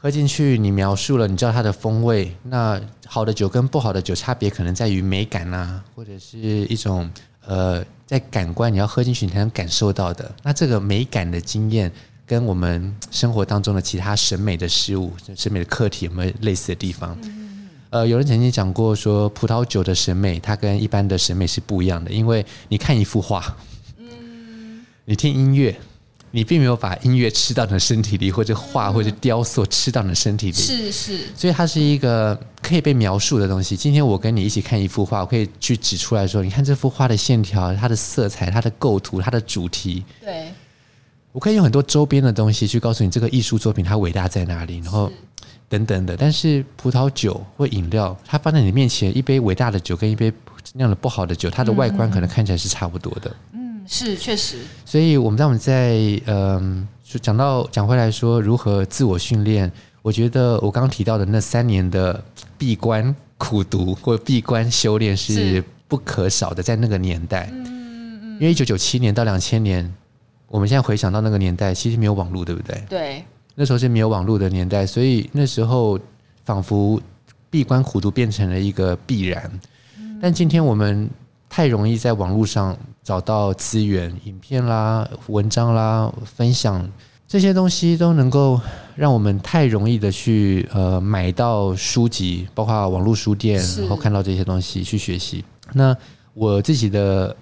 喝进去，你描述了，你知道它的风味。那好的酒跟不好的酒差别可能在于美感啊，或者是一种呃，在感官你要喝进去你才能感受到的。那这个美感的经验跟我们生活当中的其他审美的事物、审美的课题有没有类似的地方？呃，有人曾经讲过说，葡萄酒的审美它跟一般的审美是不一样的，因为你看一幅画，你听音乐。你并没有把音乐吃到你的身体里，或者画或者雕塑吃到你的身体里，是是，所以它是一个可以被描述的东西。今天我跟你一起看一幅画，我可以去指出来说，你看这幅画的线条、它的色彩、它的构图、它的主题。对，我可以用很多周边的东西去告诉你这个艺术作品它伟大在哪里，然后等等的。但是葡萄酒或饮料，它放在你面前，一杯伟大的酒跟一杯酿的不好的酒，它的外观可能看起来是差不多的。嗯是，确实。所以我们在我们在嗯，就讲到讲回来说如何自我训练，我觉得我刚刚提到的那三年的闭关苦读或闭关修炼是不可少的，在那个年代。嗯嗯嗯。因为一九九七年到两千年，我们现在回想到那个年代，其实没有网络，对不对？对。那时候是没有网络的年代，所以那时候仿佛闭关苦读变成了一个必然。但今天我们。太容易在网络上找到资源、影片啦、文章啦、分享这些东西，都能够让我们太容易的去呃买到书籍，包括网络书店，然后看到这些东西去学习。那我自己的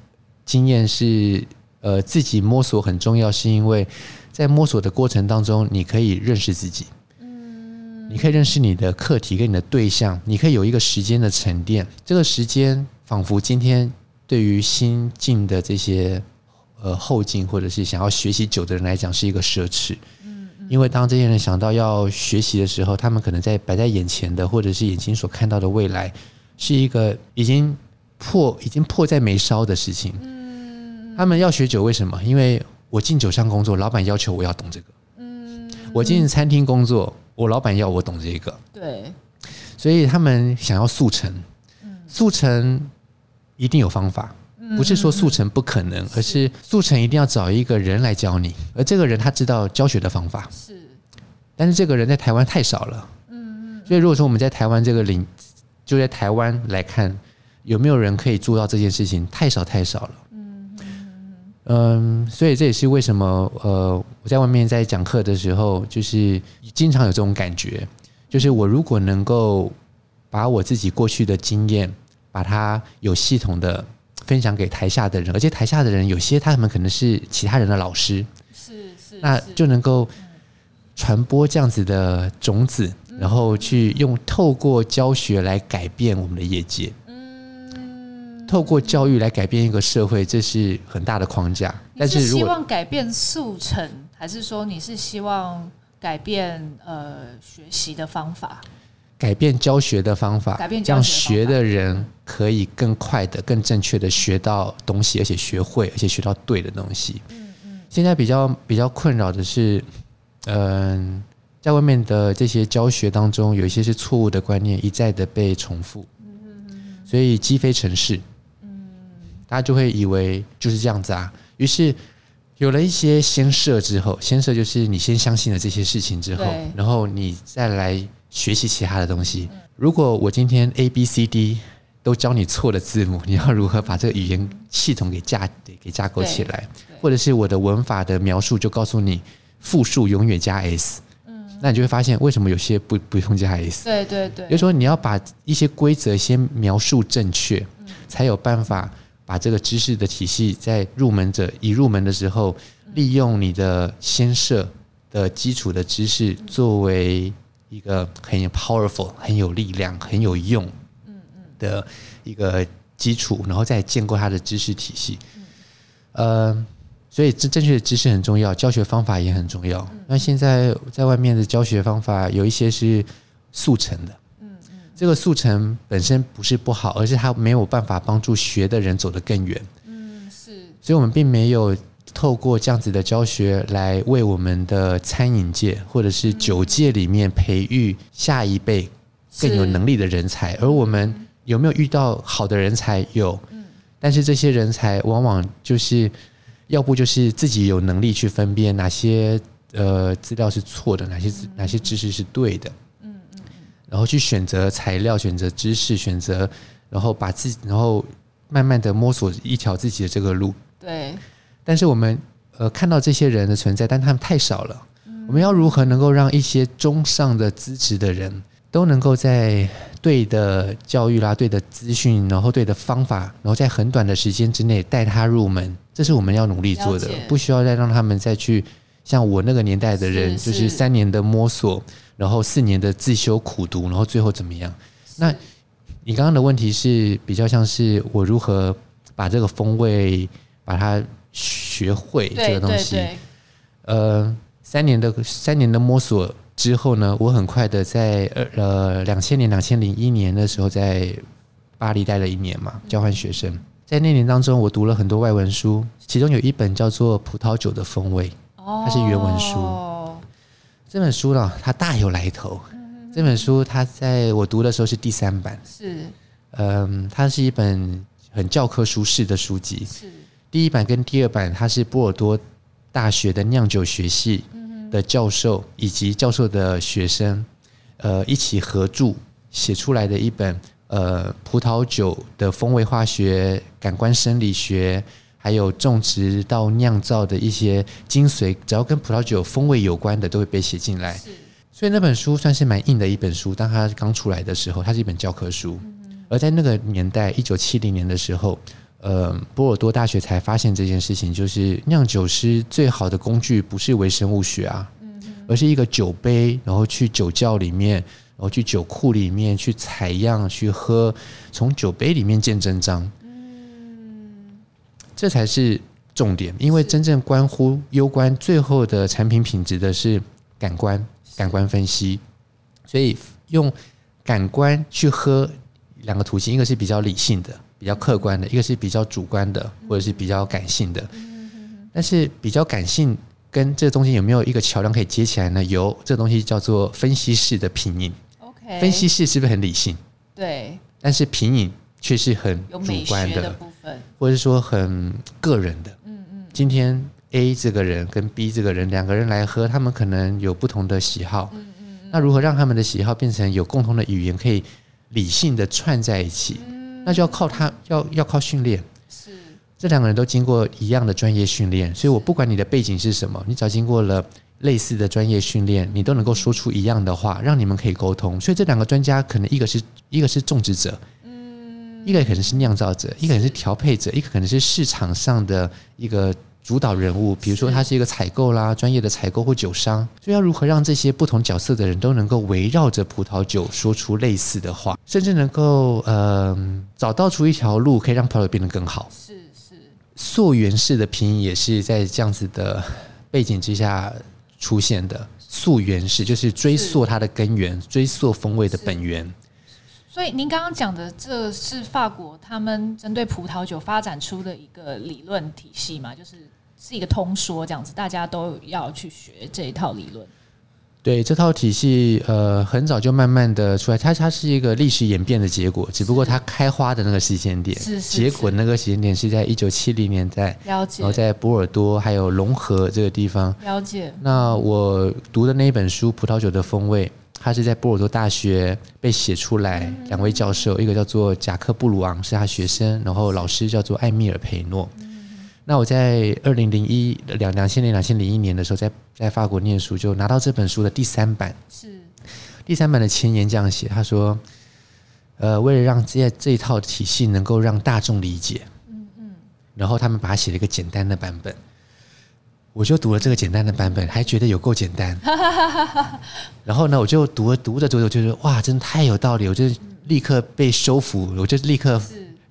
经验是，呃，自己摸索很重要，是因为在摸索的过程当中，你可以认识自己，嗯，你可以认识你的课题跟你的对象，你可以有一个时间的沉淀。这个时间仿佛今天。对于新进的这些呃后进或者是想要学习酒的人来讲，是一个奢侈。嗯，因为当这些人想到要学习的时候，他们可能在摆在眼前的，或者是眼睛所看到的未来，是一个已经迫已经迫在眉梢的事情。嗯，他们要学酒，为什么？因为我进酒商工作，老板要求我要懂这个。嗯，我进餐厅工作，我老板要我懂这个。对，所以他们想要速成。嗯，速成。一定有方法，不是说速成不可能，而是速成一定要找一个人来教你，而这个人他知道教学的方法，是，但是这个人在台湾太少了，嗯嗯，所以如果说我们在台湾这个领，就在台湾来看，有没有人可以做到这件事情，太少太少了，嗯。嗯，所以这也是为什么呃，我在外面在讲课的时候，就是经常有这种感觉，就是我如果能够把我自己过去的经验。把它有系统的分享给台下的人，而且台下的人有些他们可能是其他人的老师，是是，那就能够传播这样子的种子，然后去用透过教学来改变我们的业界，嗯，透过教育来改变一个社会，这是很大的框架。但是如果，希望改变速成，还是说你是希望改变呃学习的方法？改变教学的方法，让学的人可以更快的、更正确的学到东西，而且学会，而且学到对的东西。现在比较比较困扰的是，嗯，在外面的这些教学当中，有一些是错误的观念，一再的被重复。所以积非成是。大家就会以为就是这样子啊。于是有了一些先设之后，先设就是你先相信了这些事情之后，然后你再来。学习其他的东西。如果我今天 A B C D 都教你错的字母，你要如何把这个语言系统给架给架构起来？或者是我的文法的描述就告诉你复数永远加 s，嗯，那你就会发现为什么有些不不用加 s？对对对，就是说你要把一些规则先描述正确，才有办法把这个知识的体系在入门者一入门的时候，利用你的先设的基础的知识作为。一个很 powerful、很有力量、很有用的一个基础，然后再建构他的知识体系。呃，所以正正确的知识很重要，教学方法也很重要。那现在在外面的教学方法有一些是速成的，这个速成本身不是不好，而是它没有办法帮助学的人走得更远。所以我们并没有透过这样子的教学来为我们的餐饮界或者是酒界里面培育下一辈更有能力的人才。而我们有没有遇到好的人才？有，但是这些人才往往就是要不就是自己有能力去分辨哪些呃资料是错的，哪些哪些知识是对的，嗯嗯，然后去选择材料、选择知识、选择，然后把自己，然后慢慢的摸索一条自己的这个路。对，但是我们呃看到这些人的存在，但他们太少了。我们要如何能够让一些中上的资质的人都能够在对的教育啦、对的资讯，然后对的方法，然后在很短的时间之内带他入门，这是我们要努力做的。不需要再让他们再去像我那个年代的人，就是三年的摸索，然后四年的自修苦读，然后最后怎么样？那你刚刚的问题是比较像是我如何把这个风味。把它学会这个东西，呃，三年的三年的摸索之后呢，我很快的在呃两千年两千零一年的时候在巴黎待了一年嘛，交换学生，在那年当中，我读了很多外文书，其中有一本叫做《葡萄酒的风味》，它是原文书。这本书呢，它大有来头。这本书它在我读的时候是第三版，是，嗯，它是一本很教科书式的书籍，是。第一版跟第二版，它是波尔多大学的酿酒学系的教授以及教授的学生，呃，一起合著写出来的一本呃葡萄酒的风味化学、感官生理学，还有种植到酿造的一些精髓，只要跟葡萄酒风味有关的，都会被写进来。所以那本书算是蛮硬的一本书。当它刚出来的时候，它是一本教科书。而在那个年代，一九七零年的时候。呃，波尔多大学才发现这件事情，就是酿酒师最好的工具不是微生物学啊，而是一个酒杯，然后去酒窖里面，然后去酒库里面去采样去喝，从酒杯里面见真章。嗯，这才是重点，因为真正关乎攸关最后的产品品质的是感官，感官分析，所以用感官去喝两个途径，一个是比较理性的。比较客观的，一个是比较主观的，或者是比较感性的。但是比较感性跟这个东西有没有一个桥梁可以接起来呢？有，这个东西叫做分析式的品饮。OK，分析式是不是很理性？对。但是品饮却是很主观的部分，或者是说很个人的。嗯嗯。今天 A 这个人跟 B 这个人两个人来喝，他们可能有不同的喜好。嗯嗯。那如何让他们的喜好变成有共同的语言，可以理性的串在一起？那就要靠他，要要靠训练。是，这两个人都经过一样的专业训练，所以我不管你的背景是什么，你只要经过了类似的专业训练，你都能够说出一样的话，让你们可以沟通。所以这两个专家可能一个是一个是种植者，嗯，一个可能是酿造者，一个可能是调配者，一个可能是市场上的一个。主导人物，比如说他是一个采购啦，专业的采购或酒商，所以要如何让这些不同角色的人都能够围绕着葡萄酒说出类似的话，甚至能够呃找到出一条路，可以让葡萄酒变得更好。是是，溯源式的拼音也是在这样子的背景之下出现的。溯源式就是追溯它的根源，追溯风味的本源。所以您刚刚讲的，这是法国他们针对葡萄酒发展出的一个理论体系嘛？就是是一个通说这样子，大家都要去学这一套理论。对，这套体系，呃，很早就慢慢的出来，它它是一个历史演变的结果，只不过它开花的那个时间点，是是是结果那个时间点是在一九七零年代，了解。然后在波尔多还有隆河这个地方，了解。那我读的那一本书《葡萄酒的风味》。他是在波尔多大学被写出来，两位教授，一个叫做贾克布鲁昂，是他学生，然后老师叫做艾米尔培诺。那我在二零零一两两千年两千零一年的时候，在在法国念书，就拿到这本书的第三版。是第三版的前言这样写，他说：“呃，为了让这这一套体系能够让大众理解，嗯嗯，然后他们把它写了一个简单的版本。”我就读了这个简单的版本，还觉得有够简单。然后呢，我就读了读着读着，就觉得哇，真的太有道理！我就立刻被收服，我就立刻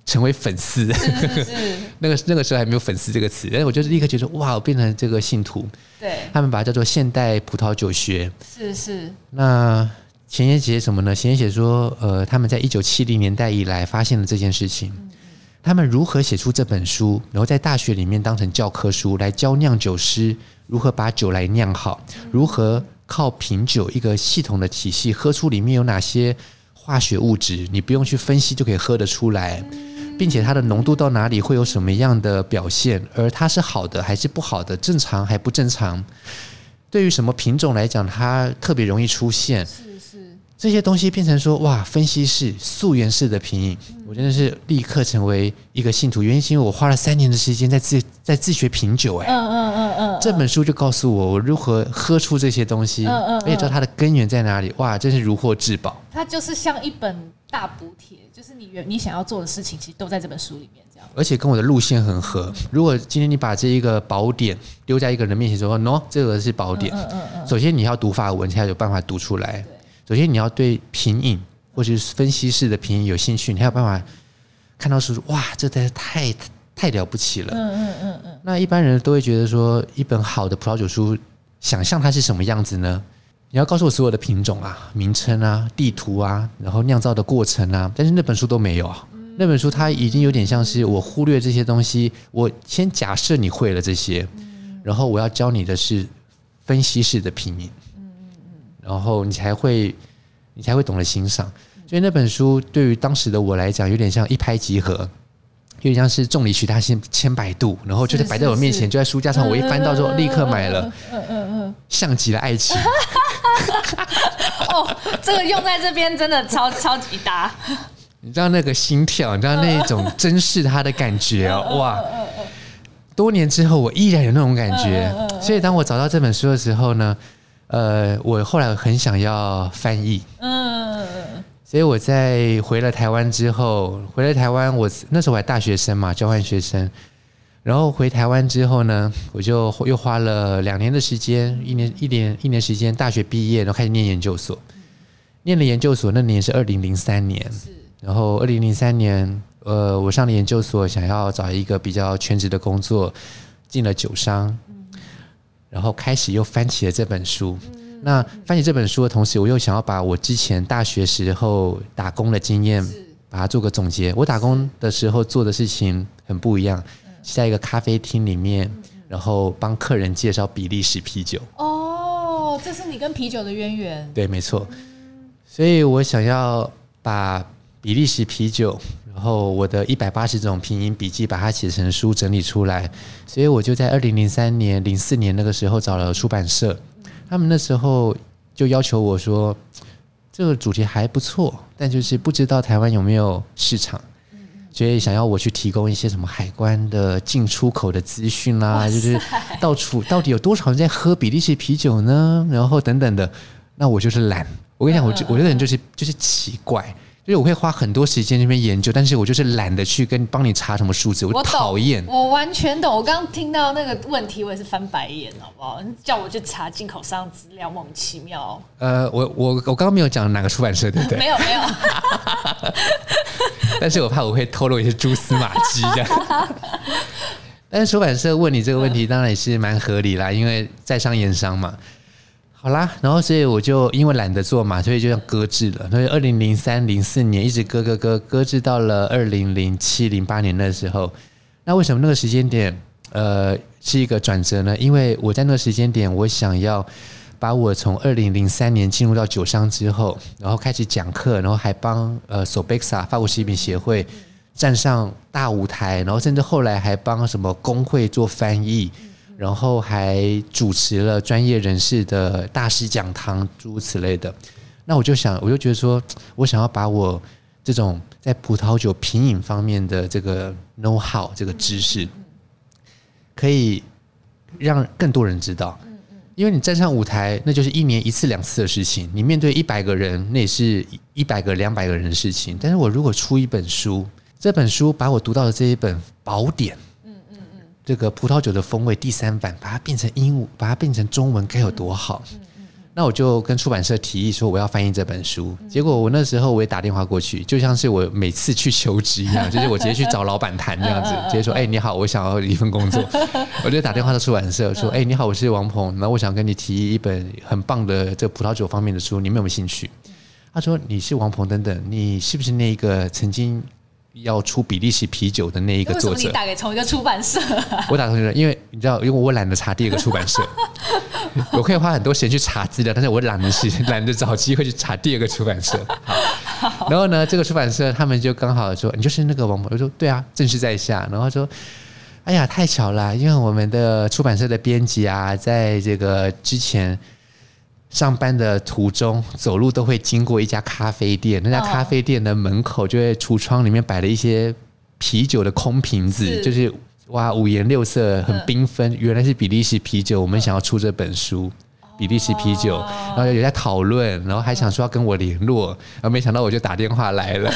成为粉丝。是是 那个那个时候还没有“粉丝”这个词，但是我就立刻觉得哇，我变成这个信徒。对，他们把它叫做现代葡萄酒学。是是。那前言写什么呢？前言写说，呃，他们在一九七零年代以来发现了这件事情。他们如何写出这本书，然后在大学里面当成教科书来教酿酒师如何把酒来酿好，如何靠品酒一个系统的体系喝出里面有哪些化学物质，你不用去分析就可以喝得出来，并且它的浓度到哪里会有什么样的表现，而它是好的还是不好的，正常还不正常？对于什么品种来讲，它特别容易出现。这些东西变成说哇，分析式、溯源式的品饮，我真的是立刻成为一个信徒。原因是因为我花了三年的时间在自在自学品酒，哎，嗯嗯嗯嗯，这本书就告诉我我如何喝出这些东西，嗯嗯，而且知道它的根源在哪里。哇，真是如获至宝。它就是像一本大补帖，就是你原你想要做的事情，其实都在这本书里面，这样。而且跟我的路线很合。如果今天你把这一个宝典丢在一个人面前说，no，这个是宝典，嗯嗯嗯，首先你要读法文才有办法读出来。首先，你要对品饮或者是分析式的品饮有兴趣，你还有办法看到说，哇，这真是太太了不起了。嗯嗯嗯嗯。那一般人都会觉得说，一本好的葡萄酒书，想象它是什么样子呢？你要告诉我所有的品种啊、名称啊、地图啊，然后酿造的过程啊，但是那本书都没有啊。那本书它已经有点像是我忽略这些东西，我先假设你会了这些，然后我要教你的是分析式的品饮。然后你才会，你才会懂得欣赏。所以那本书对于当时的我来讲，有点像一拍即合，有点像是众里寻他千千百度，然后就是摆在我面前，就在书架上，我一翻到之后立刻买了。嗯嗯嗯，像极了爱情。哦，这个用在这边真的超 超级搭。你知道那个心跳，你知道那一种珍视他的感觉哦，哇！多年之后，我依然有那种感觉。所以当我找到这本书的时候呢，呃，我后来很想要翻译，嗯，所以我在回了台湾之后，回了台湾，我那时候我还大学生嘛，交换学生，然后回台湾之后呢，我就又花了两年的时间，一年一年一年时间，大学毕业，然后开始念研究所，念了研究所那年是二零零三年，然后二零零三年，呃，我上了研究所，想要找一个比较全职的工作，进了酒商。然后开始又翻起了这本书。那翻起这本书的同时，我又想要把我之前大学时候打工的经验，把它做个总结。我打工的时候做的事情很不一样，是在一个咖啡厅里面，然后帮客人介绍比利时啤酒。哦，这是你跟啤酒的渊源。对，没错。所以我想要把比利时啤酒。然后我的一百八十种拼音笔记，把它写成书整理出来，所以我就在二零零三年、零四年那个时候找了出版社，他们那时候就要求我说，这个主题还不错，但就是不知道台湾有没有市场，所以想要我去提供一些什么海关的进出口的资讯啦，就是到处到底有多少人在喝比利时啤酒呢？然后等等的，那我就是懒，我跟你讲，我我这个人就是就是奇怪。就是我会花很多时间那边研究，但是我就是懒得去跟帮你查什么数字，我讨厌。我完全懂，我刚刚听到那个问题，我也是翻白眼，好不好？叫我去查进口商资料，莫名其妙。呃，我我我刚刚没有讲哪个出版社，对不对？没 有没有。没有 但是我怕我会透露一些蛛丝马迹，这样。但是出版社问你这个问题，当然也是蛮合理啦，因为在商言商嘛。好啦，然后所以我就因为懒得做嘛，所以就这样搁置了。所以二零零三、零四年一直搁搁搁搁置到了二零零七、零八年的时候。那为什么那个时间点呃是一个转折呢？因为我在那个时间点，我想要把我从二零零三年进入到酒商之后，然后开始讲课，然后还帮呃 Sobexa 法国食品协会站上大舞台，然后甚至后来还帮什么工会做翻译。然后还主持了专业人士的大师讲堂，诸如此类的。那我就想，我就觉得说，我想要把我这种在葡萄酒品饮方面的这个 know how 这个知识，可以让更多人知道。因为你站上舞台，那就是一年一次、两次的事情。你面对一百个人，那也是一百个、两百个人的事情。但是我如果出一本书，这本书把我读到的这一本宝典。这个葡萄酒的风味第三版，把它变成英文，把它变成中文，该有多好？那我就跟出版社提议说，我要翻译这本书。结果我那时候我也打电话过去，就像是我每次去求职一样，就是我直接去找老板谈这样子，直接说：“哎，你好，我想要一份工作。”我就打电话到出版社说：“哎，你好，我是王鹏，那我想跟你提议一本很棒的这葡萄酒方面的书，你们有没有兴趣？”他说：“你是王鹏等等，你是不是那个曾经要出比利时啤酒的那一个作者。你打给同一个出版社？我打同一个，因为你知道，因为我懒得查第二个出版社，我可以花很多时间去查资料，但是我懒得去 懒得找机会去查第二个出版社。好，然后呢，这个出版社他们就刚好说，你就是那个王鹏，我说对啊，正是在下。然后说，哎呀，太巧了，因为我们的出版社的编辑啊，在这个之前。上班的途中，走路都会经过一家咖啡店。那家咖啡店的门口，就会橱窗里面摆了一些啤酒的空瓶子，是就是哇，五颜六色，很缤纷。嗯、原来是比利时啤酒，我们想要出这本书，比利时啤酒。然后有在讨论，然后还想说要跟我联络，然后没想到我就打电话来了。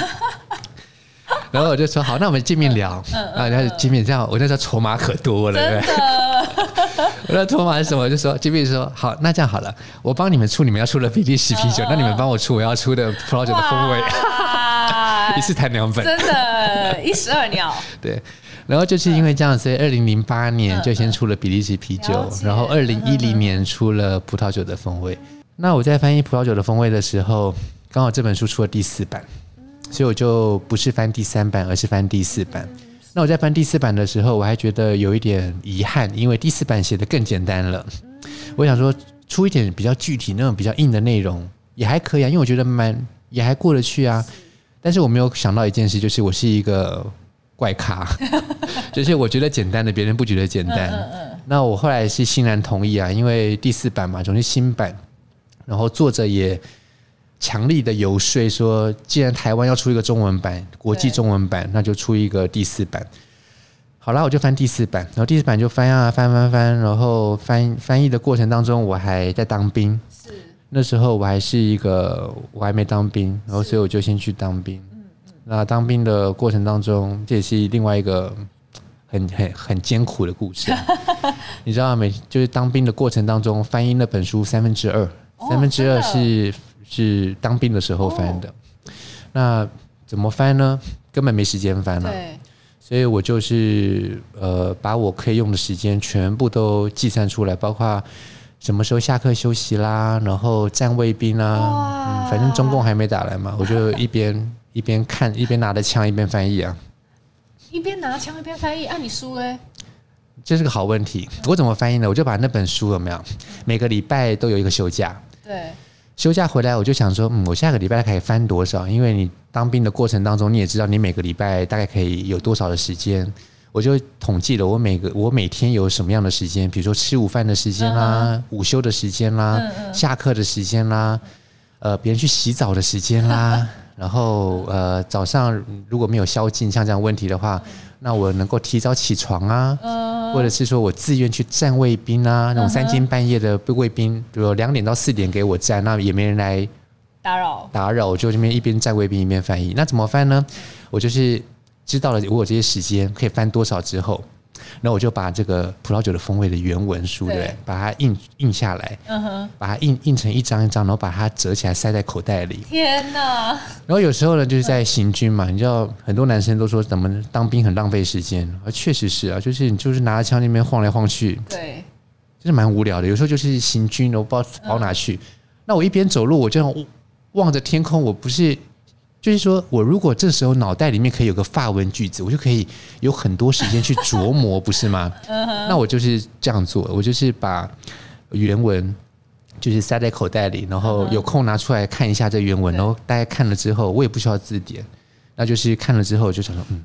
然后我就说好，那我们见面聊。啊，然后见面这样，我那时候筹码可多了，对不对？我的筹码是什么？就说，就比如说，好，那这样好了，我帮你们出你们要出的比利时啤酒，那你们帮我出我要出的葡萄酒的风味，一次谈两本，真的，一石二鸟。对，然后就是因为这样，所以二零零八年就先出了比利时啤酒，然后二零一零年出了葡萄酒的风味。那我在翻译葡萄酒的风味的时候，刚好这本书出了第四版，所以我就不是翻第三版，而是翻第四版。那我在翻第四版的时候，我还觉得有一点遗憾，因为第四版写的更简单了。我想说出一点比较具体、那种比较硬的内容也还可以啊，因为我觉得蛮也还过得去啊。但是我没有想到一件事，就是我是一个怪咖，就是我觉得简单的，别人不觉得简单。那我后来是欣然同意啊，因为第四版嘛，总是新版，然后作者也。强力的游说说，既然台湾要出一个中文版，国际中文版，那就出一个第四版。好啦，我就翻第四版，然后第四版就翻啊翻翻翻，然后翻翻译的过程当中，我还在当兵。是，那时候我还是一个，我还没当兵，然后所以我就先去当兵。嗯嗯。那当兵的过程当中，这也是另外一个很 很很艰苦的故事。你知道吗？每就是当兵的过程当中，翻译那本书三分之二，三分之二是。是当兵的时候翻的，那怎么翻呢？根本没时间翻了，所以我就是呃，把我可以用的时间全部都计算出来，包括什么时候下课休息啦，然后站卫兵啊，嗯，反正中共还没打来嘛，我就一边一边看，一边拿着枪一边翻译啊，一边拿枪一边翻译。啊，你书嘞？这是个好问题，我怎么翻译呢？我就把那本书有没有？每个礼拜都有一个休假，对。休假回来，我就想说，嗯，我下个礼拜可以翻多少？因为你当兵的过程当中，你也知道，你每个礼拜大概可以有多少的时间。我就统计了我每个我每天有什么样的时间，比如说吃午饭的时间啦，午休的时间啦，下课的时间啦，呃，别人去洗澡的时间啦，然后呃，早上如果没有宵禁像这样问题的话。那我能够提早起床啊，或者是说我自愿去站卫兵啊，那种三更半夜的卫兵，比如两点到四点给我站，那也没人来打扰打扰，我就这边一边站卫兵一边翻译。那怎么翻呢？我就是知道了我有这些时间可以翻多少之后。然后我就把这个葡萄酒的风味的原文书，对，把它印印下来，嗯哼，把它印印成一张一张，然后把它折起来塞在口袋里。天哪！然后有时候呢，就是在行军嘛，你知道，很多男生都说怎么当兵很浪费时间，啊，确实是啊，就是你就是拿着枪那边晃来晃去，对，就是蛮无聊的。有时候就是行军，我不知道跑哪去。那我一边走路，我就望着天空，我不是。就是说，我如果这时候脑袋里面可以有个法文句子，我就可以有很多时间去琢磨，不是吗？那我就是这样做，我就是把原文就是塞在口袋里，然后有空拿出来看一下这原文，然后大家看了之后，我也不需要字典，那就是看了之后就想说，嗯，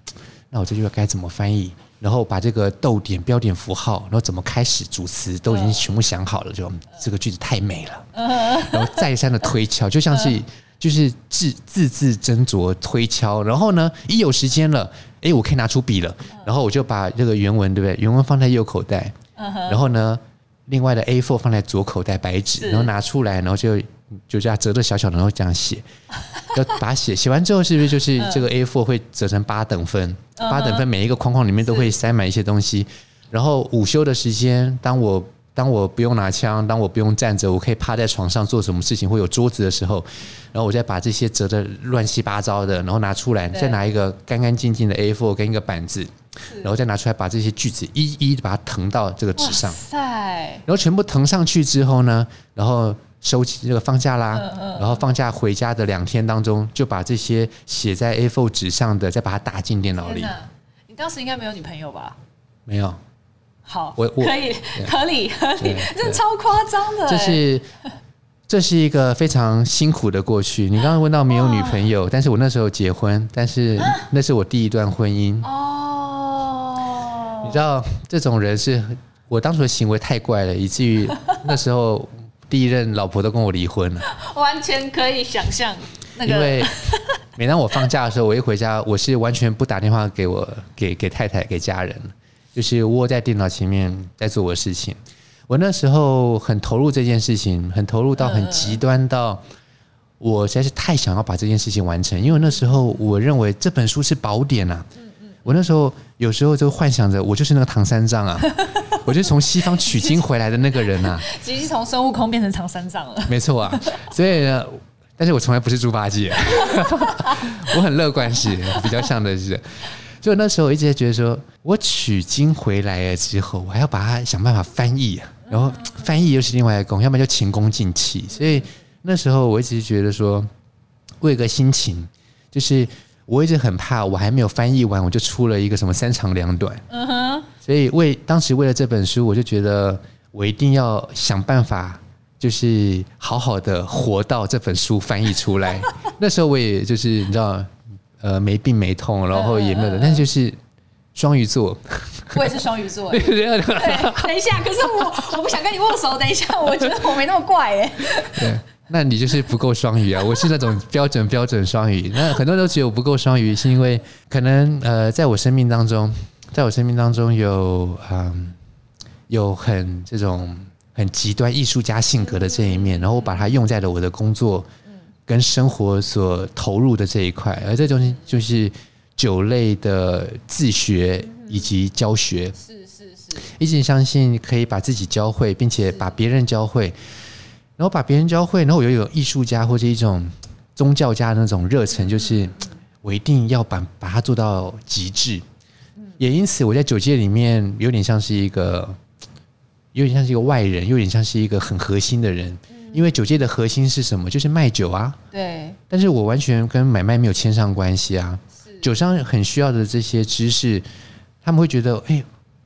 那我这句话该怎么翻译？然后把这个逗点、标点符号，然后怎么开始主词都已经全部想好了，就这个句子太美了，然后再三的推敲，就像是。就是字字字斟酌推敲，然后呢，一有时间了，哎，我可以拿出笔了，然后我就把这个原文，对不对？原文放在右口袋，然后呢，另外的 A4 放在左口袋白纸，然后拿出来，然后就就这样折的小小的，然后这样写，要把它写写完之后，是不是就是这个 A4 会折成八等分？八等分每一个框框里面都会塞满一些东西，然后午休的时间，当我。当我不用拿枪，当我不用站着，我可以趴在床上做什么事情？会有桌子的时候，然后我再把这些折得乱七八糟的，然后拿出来，再拿一个干干净净的 A4 跟一个板子，然后再拿出来把这些句子一一的把它腾到这个纸上。然后全部腾上去之后呢，然后收起这个放假啦，然后放假回家的两天当中，就把这些写在 A4 纸上的，再把它打进电脑里。你当时应该没有女朋友吧？没有。好，我我可以合理合理，这超夸张的。这是这是一个非常辛苦的过去。你刚刚问到没有女朋友，但是我那时候结婚，但是那是我第一段婚姻。哦，你知道这种人是我当初的行为太怪了，以至于 那时候。第一任老婆都跟我离婚了，完全可以想象那个。因为每当我放假的时候，我一回家，我是完全不打电话给我给给太太给家人，就是窝在电脑前面在做我的事情。我那时候很投入这件事情，很投入到很极端到，我实在是太想要把这件事情完成。因为那时候我认为这本书是宝典啊。我那时候有时候就幻想着，我就是那个唐三藏啊。我就从西方取经回来的那个人啊，其实从孙悟空变成唐三藏了。没错啊，所以呢，但是我从来不是猪八戒，我很乐观是，比较像的是，就那时候我一直在觉得说，我取经回来了之后，我还要把它想办法翻译，然后翻译又是另外一个功，要不然就前功尽弃。所以那时候我一直觉得说，我有个心情，就是我一直很怕，我还没有翻译完，我就出了一个什么三长两短。嗯哼。所以为当时为了这本书，我就觉得我一定要想办法，就是好好的活到这本书翻译出来。那时候我也就是你知道，呃，没病没痛，然后也没有的，但就是双鱼座。我也是双鱼座。对，等一下，可是我我不想跟你握手。等一下，我觉得我没那么怪哎。对，那你就是不够双鱼啊！我是那种标准标准双鱼。那很多人都觉得我不够双鱼，是因为可能呃，在我生命当中。在我生命当中有嗯，有很这种很极端艺术家性格的这一面，然后我把它用在了我的工作跟生活所投入的这一块，而这东西就是酒类的自学以及教学。是是是，一直相信可以把自己教会，并且把别人教会，然后把别人教会，然后我又有艺术家或者一种宗教家的那种热忱，就是我一定要把把它做到极致。也因此，我在酒界里面有点像是一个，有点像是一个外人，有点像是一个很核心的人。因为酒界的核心是什么？就是卖酒啊。对。但是我完全跟买卖没有牵上关系啊。酒商很需要的这些知识，他们会觉得，哎，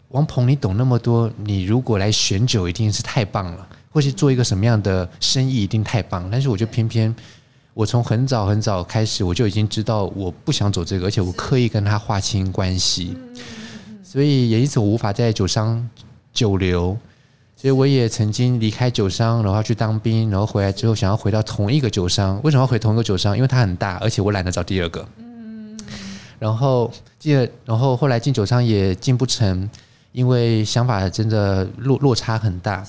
王鹏，你懂那么多，你如果来选酒，一定是太棒了，或是做一个什么样的生意，一定太棒。但是我就偏偏。我从很早很早开始，我就已经知道我不想走这个，而且我刻意跟他划清关系，所以也因此我无法在酒商久留，所以我也曾经离开酒商，然后去当兵，然后回来之后想要回到同一个酒商。为什么要回同一个酒商？因为它很大，而且我懒得找第二个。嗯然后记得，然后后来进酒商也进不成，因为想法真的落落差很大。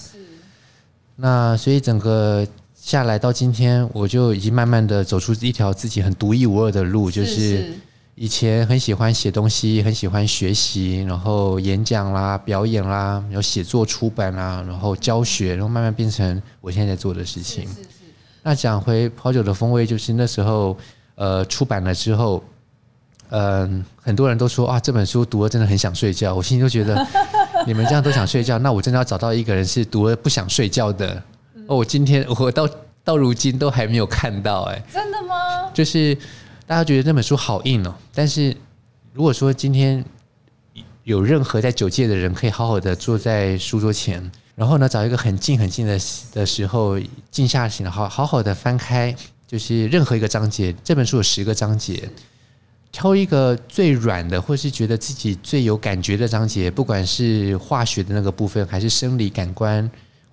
那所以整个。下来到今天，我就已经慢慢的走出一条自己很独一无二的路，就是以前很喜欢写东西，很喜欢学习，然后演讲啦、表演啦，然后写作、出版啦，然后教学，然后慢慢变成我现在在做的事情。那讲回跑酒的风味，就是那时候呃出版了之后，嗯，很多人都说啊，这本书读了真的很想睡觉，我心里就觉得 你们这样都想睡觉，那我真的要找到一个人是读了不想睡觉的。哦，我今天我到到如今都还没有看到哎，真的吗？就是大家觉得那本书好硬哦，但是如果说今天有任何在酒界的人，可以好好的坐在书桌前，然后呢找一个很静很静的的时候，静下心，好好好的翻开，就是任何一个章节，这本书有十个章节，挑一个最软的，或是觉得自己最有感觉的章节，不管是化学的那个部分，还是生理感官。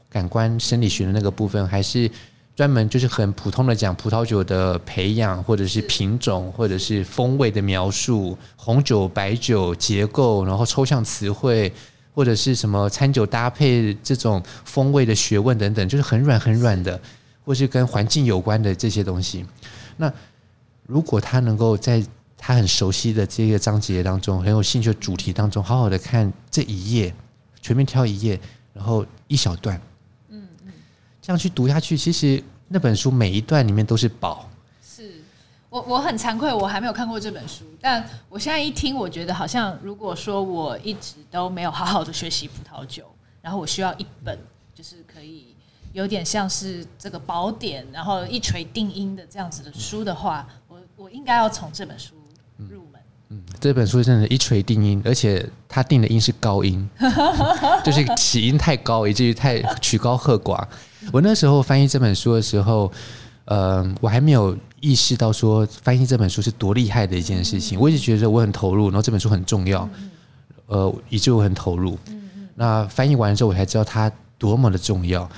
感官生理学的那个部分，还是专门就是很普通的讲葡萄酒的培养，或者是品种，或者是风味的描述，红酒、白酒结构，然后抽象词汇，或者是什么餐酒搭配这种风味的学问等等，就是很软很软的，或是跟环境有关的这些东西。那如果他能够在他很熟悉的这个章节当中，很有兴趣的主题当中，好好的看这一页，全面挑一页，然后一小段。这样去读下去，其实那本书每一段里面都是宝。是我我很惭愧，我还没有看过这本书。但我现在一听，我觉得好像如果说我一直都没有好好的学习葡萄酒，然后我需要一本就是可以有点像是这个宝典，然后一锤定音的这样子的书的话，我我应该要从这本书入门。嗯，这本书真的，一锤定音，而且它定的音是高音，就是起音太高，以至于太曲高和寡。我那时候翻译这本书的时候，呃，我还没有意识到说翻译这本书是多厉害的一件事情。我一直觉得我很投入，然后这本书很重要，呃，以致我很投入。那翻译完之后，我才知道它多么的重要。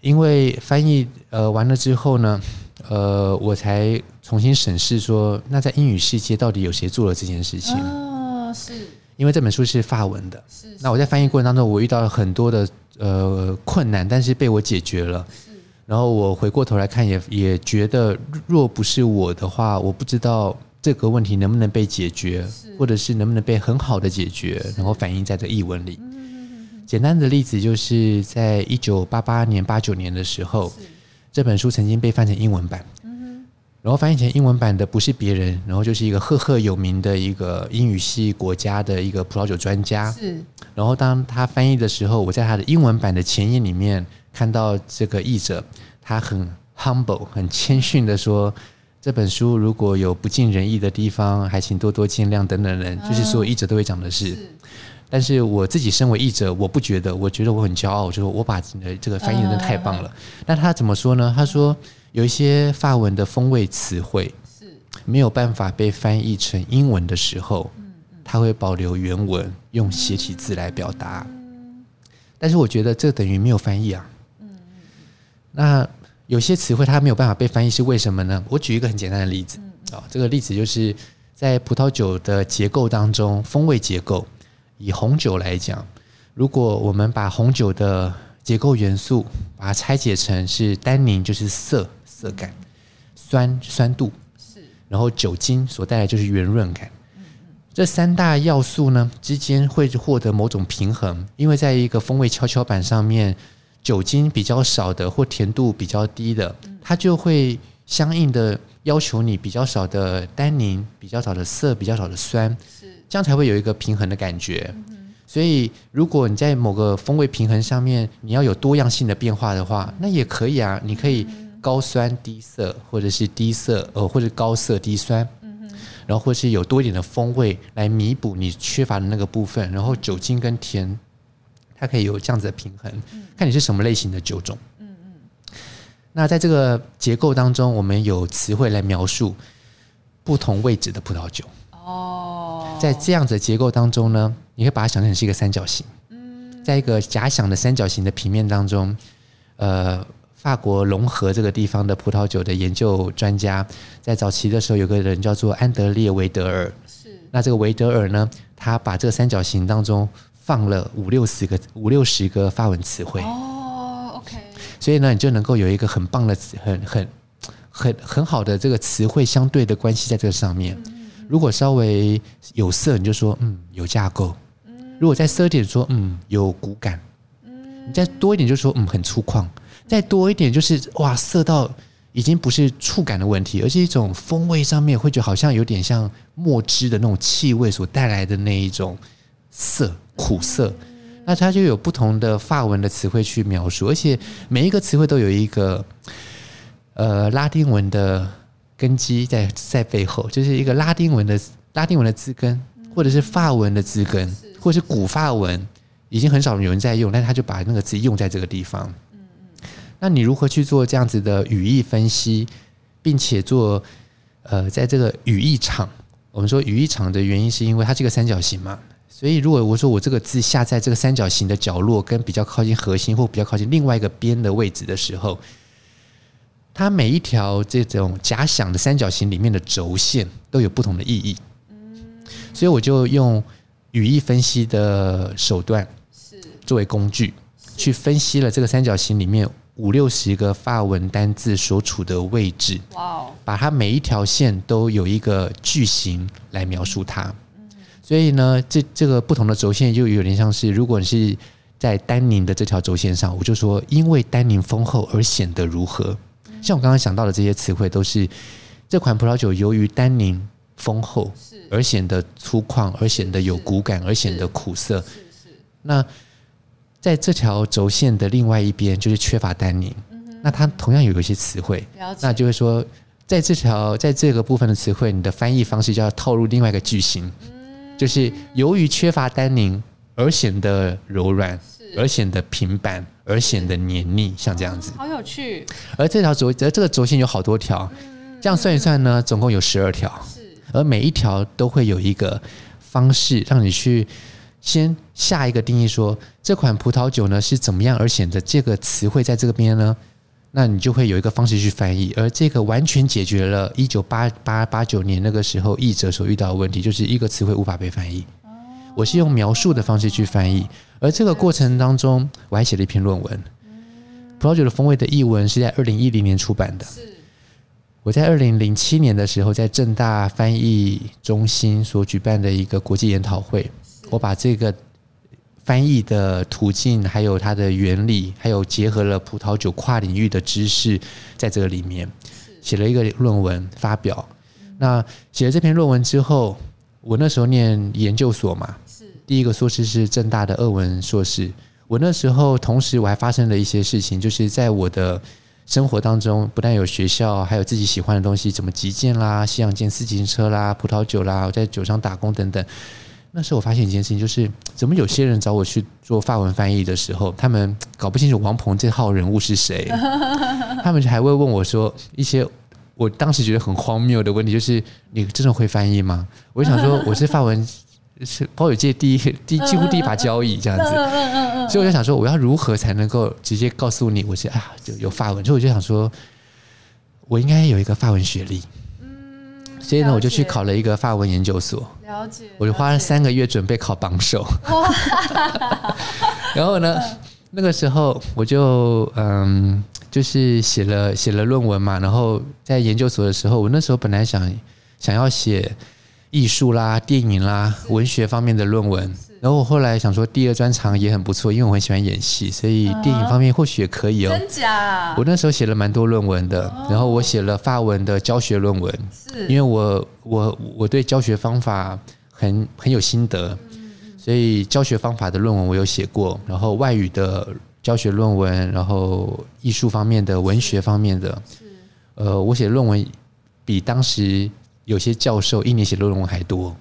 因为翻译呃完了之后呢，呃，我才重新审视说，那在英语世界到底有谁做了这件事情？哦，是。因为这本书是法文的，是。那我在翻译过程当中，我遇到了很多的呃困难，但是被我解决了。是。然后我回过头来看也，也也觉得，若不是我的话，我不知道这个问题能不能被解决，或者是能不能被很好的解决，然后反映在这译文里。简单的例子就是在一九八八年、八九年的时候，这本书曾经被翻成英文版。然后翻译成英文版的不是别人，然后就是一个赫赫有名的一个英语系国家的一个葡萄酒专家。是。然后当他翻译的时候，我在他的英文版的前言里面看到这个译者，他很 humble、很谦逊的说：“这本书如果有不尽人意的地方，还请多多见谅。”等等等，就是所有译者都会讲的是。但是我自己身为译者，我不觉得，我觉得我很骄傲，就是我把这个翻译的太棒了。那他怎么说呢？他说。有一些法文的风味词汇是没有办法被翻译成英文的时候，它会保留原文，用斜体字来表达。但是我觉得这等于没有翻译啊。那有些词汇它没有办法被翻译是为什么呢？我举一个很简单的例子啊，这个例子就是在葡萄酒的结构当中，风味结构，以红酒来讲，如果我们把红酒的结构元素把它拆解成是单宁，就是涩。色感、酸酸度是，然后酒精所带来就是圆润感。这三大要素呢之间会获得某种平衡，因为在一个风味跷跷板上面，酒精比较少的或甜度比较低的，它就会相应的要求你比较少的单宁、比较少的涩、比较少的酸，是这样才会有一个平衡的感觉。所以，如果你在某个风味平衡上面你要有多样性的变化的话，那也可以啊，你可以。高酸低涩，或者是低涩呃，或者高涩低酸，然后或是有多一点的风味来弥补你缺乏的那个部分，然后酒精跟甜，它可以有这样子的平衡，看你是什么类型的酒种，嗯嗯。那在这个结构当中，我们有词汇来描述不同位置的葡萄酒。哦，在这样子的结构当中呢，你可以把它想成是一个三角形，嗯，在一个假想的三角形的平面当中，呃。法国隆河这个地方的葡萄酒的研究专家，在早期的时候，有个人叫做安德烈维德尔。是。那这个维德尔呢，他把这个三角形当中放了五六十个、五六十个法文词汇。哦，OK。所以呢，你就能够有一个很棒的、很很很很好的这个词汇相对的关系在这个上面。如果稍微有色，你就说嗯有架构。如果再色一点，说嗯有骨感。你再多一点，就说嗯很粗犷。再多一点，就是哇，色到已经不是触感的问题，而是一种风味上面会觉得好像有点像墨汁的那种气味所带来的那一种涩苦涩。那它就有不同的法文的词汇去描述，而且每一个词汇都有一个呃拉丁文的根基在在背后，就是一个拉丁文的拉丁文的字根，或者是法文的字根，或者是古法文，已经很少有人在用，但他就把那个字用在这个地方。那你如何去做这样子的语义分析，并且做呃，在这个语义场，我们说语义场的原因是因为它是个三角形嘛，所以如果我说我这个字下在这个三角形的角落，跟比较靠近核心或比较靠近另外一个边的位置的时候，它每一条这种假想的三角形里面的轴线都有不同的意义，所以我就用语义分析的手段是作为工具去分析了这个三角形里面。五六十个发文单字所处的位置，哇！把它每一条线都有一个句型来描述它。所以呢，这这个不同的轴线就有点像是，如果你是在丹宁的这条轴线上，我就说，因为丹宁丰厚而显得如何？像我刚刚想到的这些词汇，都是这款葡萄酒由于单宁丰厚而显得粗犷，而显得有骨感，而显得苦涩。是是。那在这条轴线的另外一边就是缺乏单宁，那它同样有一些词汇，那就是说，在这条在这个部分的词汇，你的翻译方式就要套入另外一个句型，嗯、就是由于缺乏单宁而显得柔软，是而显得平板，而显得黏腻，像这样子，好有趣。而这条轴，而这个轴线有好多条，嗯、这样算一算呢，总共有十二条，是而每一条都会有一个方式让你去。先下一个定义说，这款葡萄酒呢是怎么样而显得这个词汇在这个边呢？那你就会有一个方式去翻译，而这个完全解决了一九八八八九年那个时候译者所遇到的问题，就是一个词汇无法被翻译。我是用描述的方式去翻译，而这个过程当中我还写了一篇论文。葡萄酒的风味的译文是在二零一零年出版的。我在二零零七年的时候，在正大翻译中心所举办的一个国际研讨会。我把这个翻译的途径，还有它的原理，还有结合了葡萄酒跨领域的知识，在这个里面写了一个论文发表。那写了这篇论文之后，我那时候念研究所嘛，是第一个硕士是政大的俄文硕士。我那时候同时我还发生了一些事情，就是在我的生活当中，不但有学校，还有自己喜欢的东西，怎么击剑啦、西洋剑、自行车啦、葡萄酒啦，我在酒商打工等等。那时候我发现一件事情，就是怎么有些人找我去做法文翻译的时候，他们搞不清楚王鹏这号人物是谁，他们还会问我说一些我当时觉得很荒谬的问题，就是你真的会翻译吗？我就想说我是法文是保有界第一 第几乎第一把交椅这样子，所以我就想说我要如何才能够直接告诉你我是啊就有法文，所以我就想说我应该有一个法文学历。所以呢，我就去考了一个法文研究所。了解。我就花了三个月准备考榜首。哇。然后呢，那个时候我就嗯，就是写了写了论文嘛。然后在研究所的时候，我那时候本来想想要写艺术啦、电影啦、文学方面的论文。然后我后来想说，第二专长也很不错，因为我很喜欢演戏，所以电影方面或许也可以哦。真假？我那时候写了蛮多论文的，然后我写了法文的教学论文，是因为我我我对教学方法很很有心得，所以教学方法的论文我有写过，然后外语的教学论文，然后艺术方面的、文学方面的，呃，我写论文比当时有些教授一年写论文还多。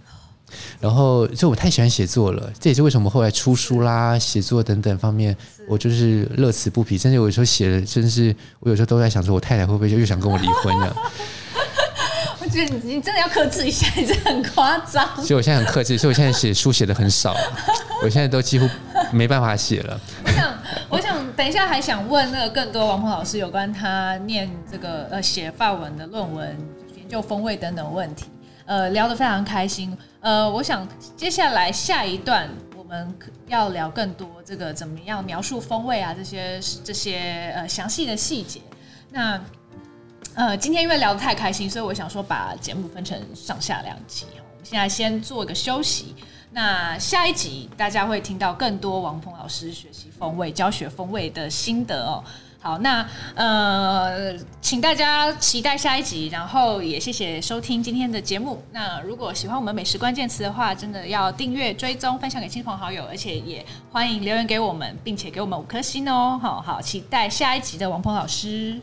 然后，所以我太喜欢写作了，这也是为什么后来出书啦、写作等等方面，我就是乐此不疲。甚至有时候写的，真是我有时候都在想，说我太太会不会就又想跟我离婚了？我觉得你你真的要克制一下，你这很夸张。所以我现在很克制，所以我现在写书写的很少，我现在都几乎没办法写了。我想，我想等一下还想问那个更多王鹏老师有关他念这个呃写范文的论文、研究风味等等问题。呃，聊得非常开心。呃，我想接下来下一段我们要聊更多这个怎么样描述风味啊，这些这些呃详细的细节。那呃，今天因为聊得太开心，所以我想说把节目分成上下两集。我们现在先做一个休息。那下一集大家会听到更多王鹏老师学习风味、教学风味的心得哦。好，那呃，请大家期待下一集，然后也谢谢收听今天的节目。那如果喜欢我们美食关键词的话，真的要订阅、追踪、分享给亲朋好友，而且也欢迎留言给我们，并且给我们五颗星哦。好好，期待下一集的王鹏老师。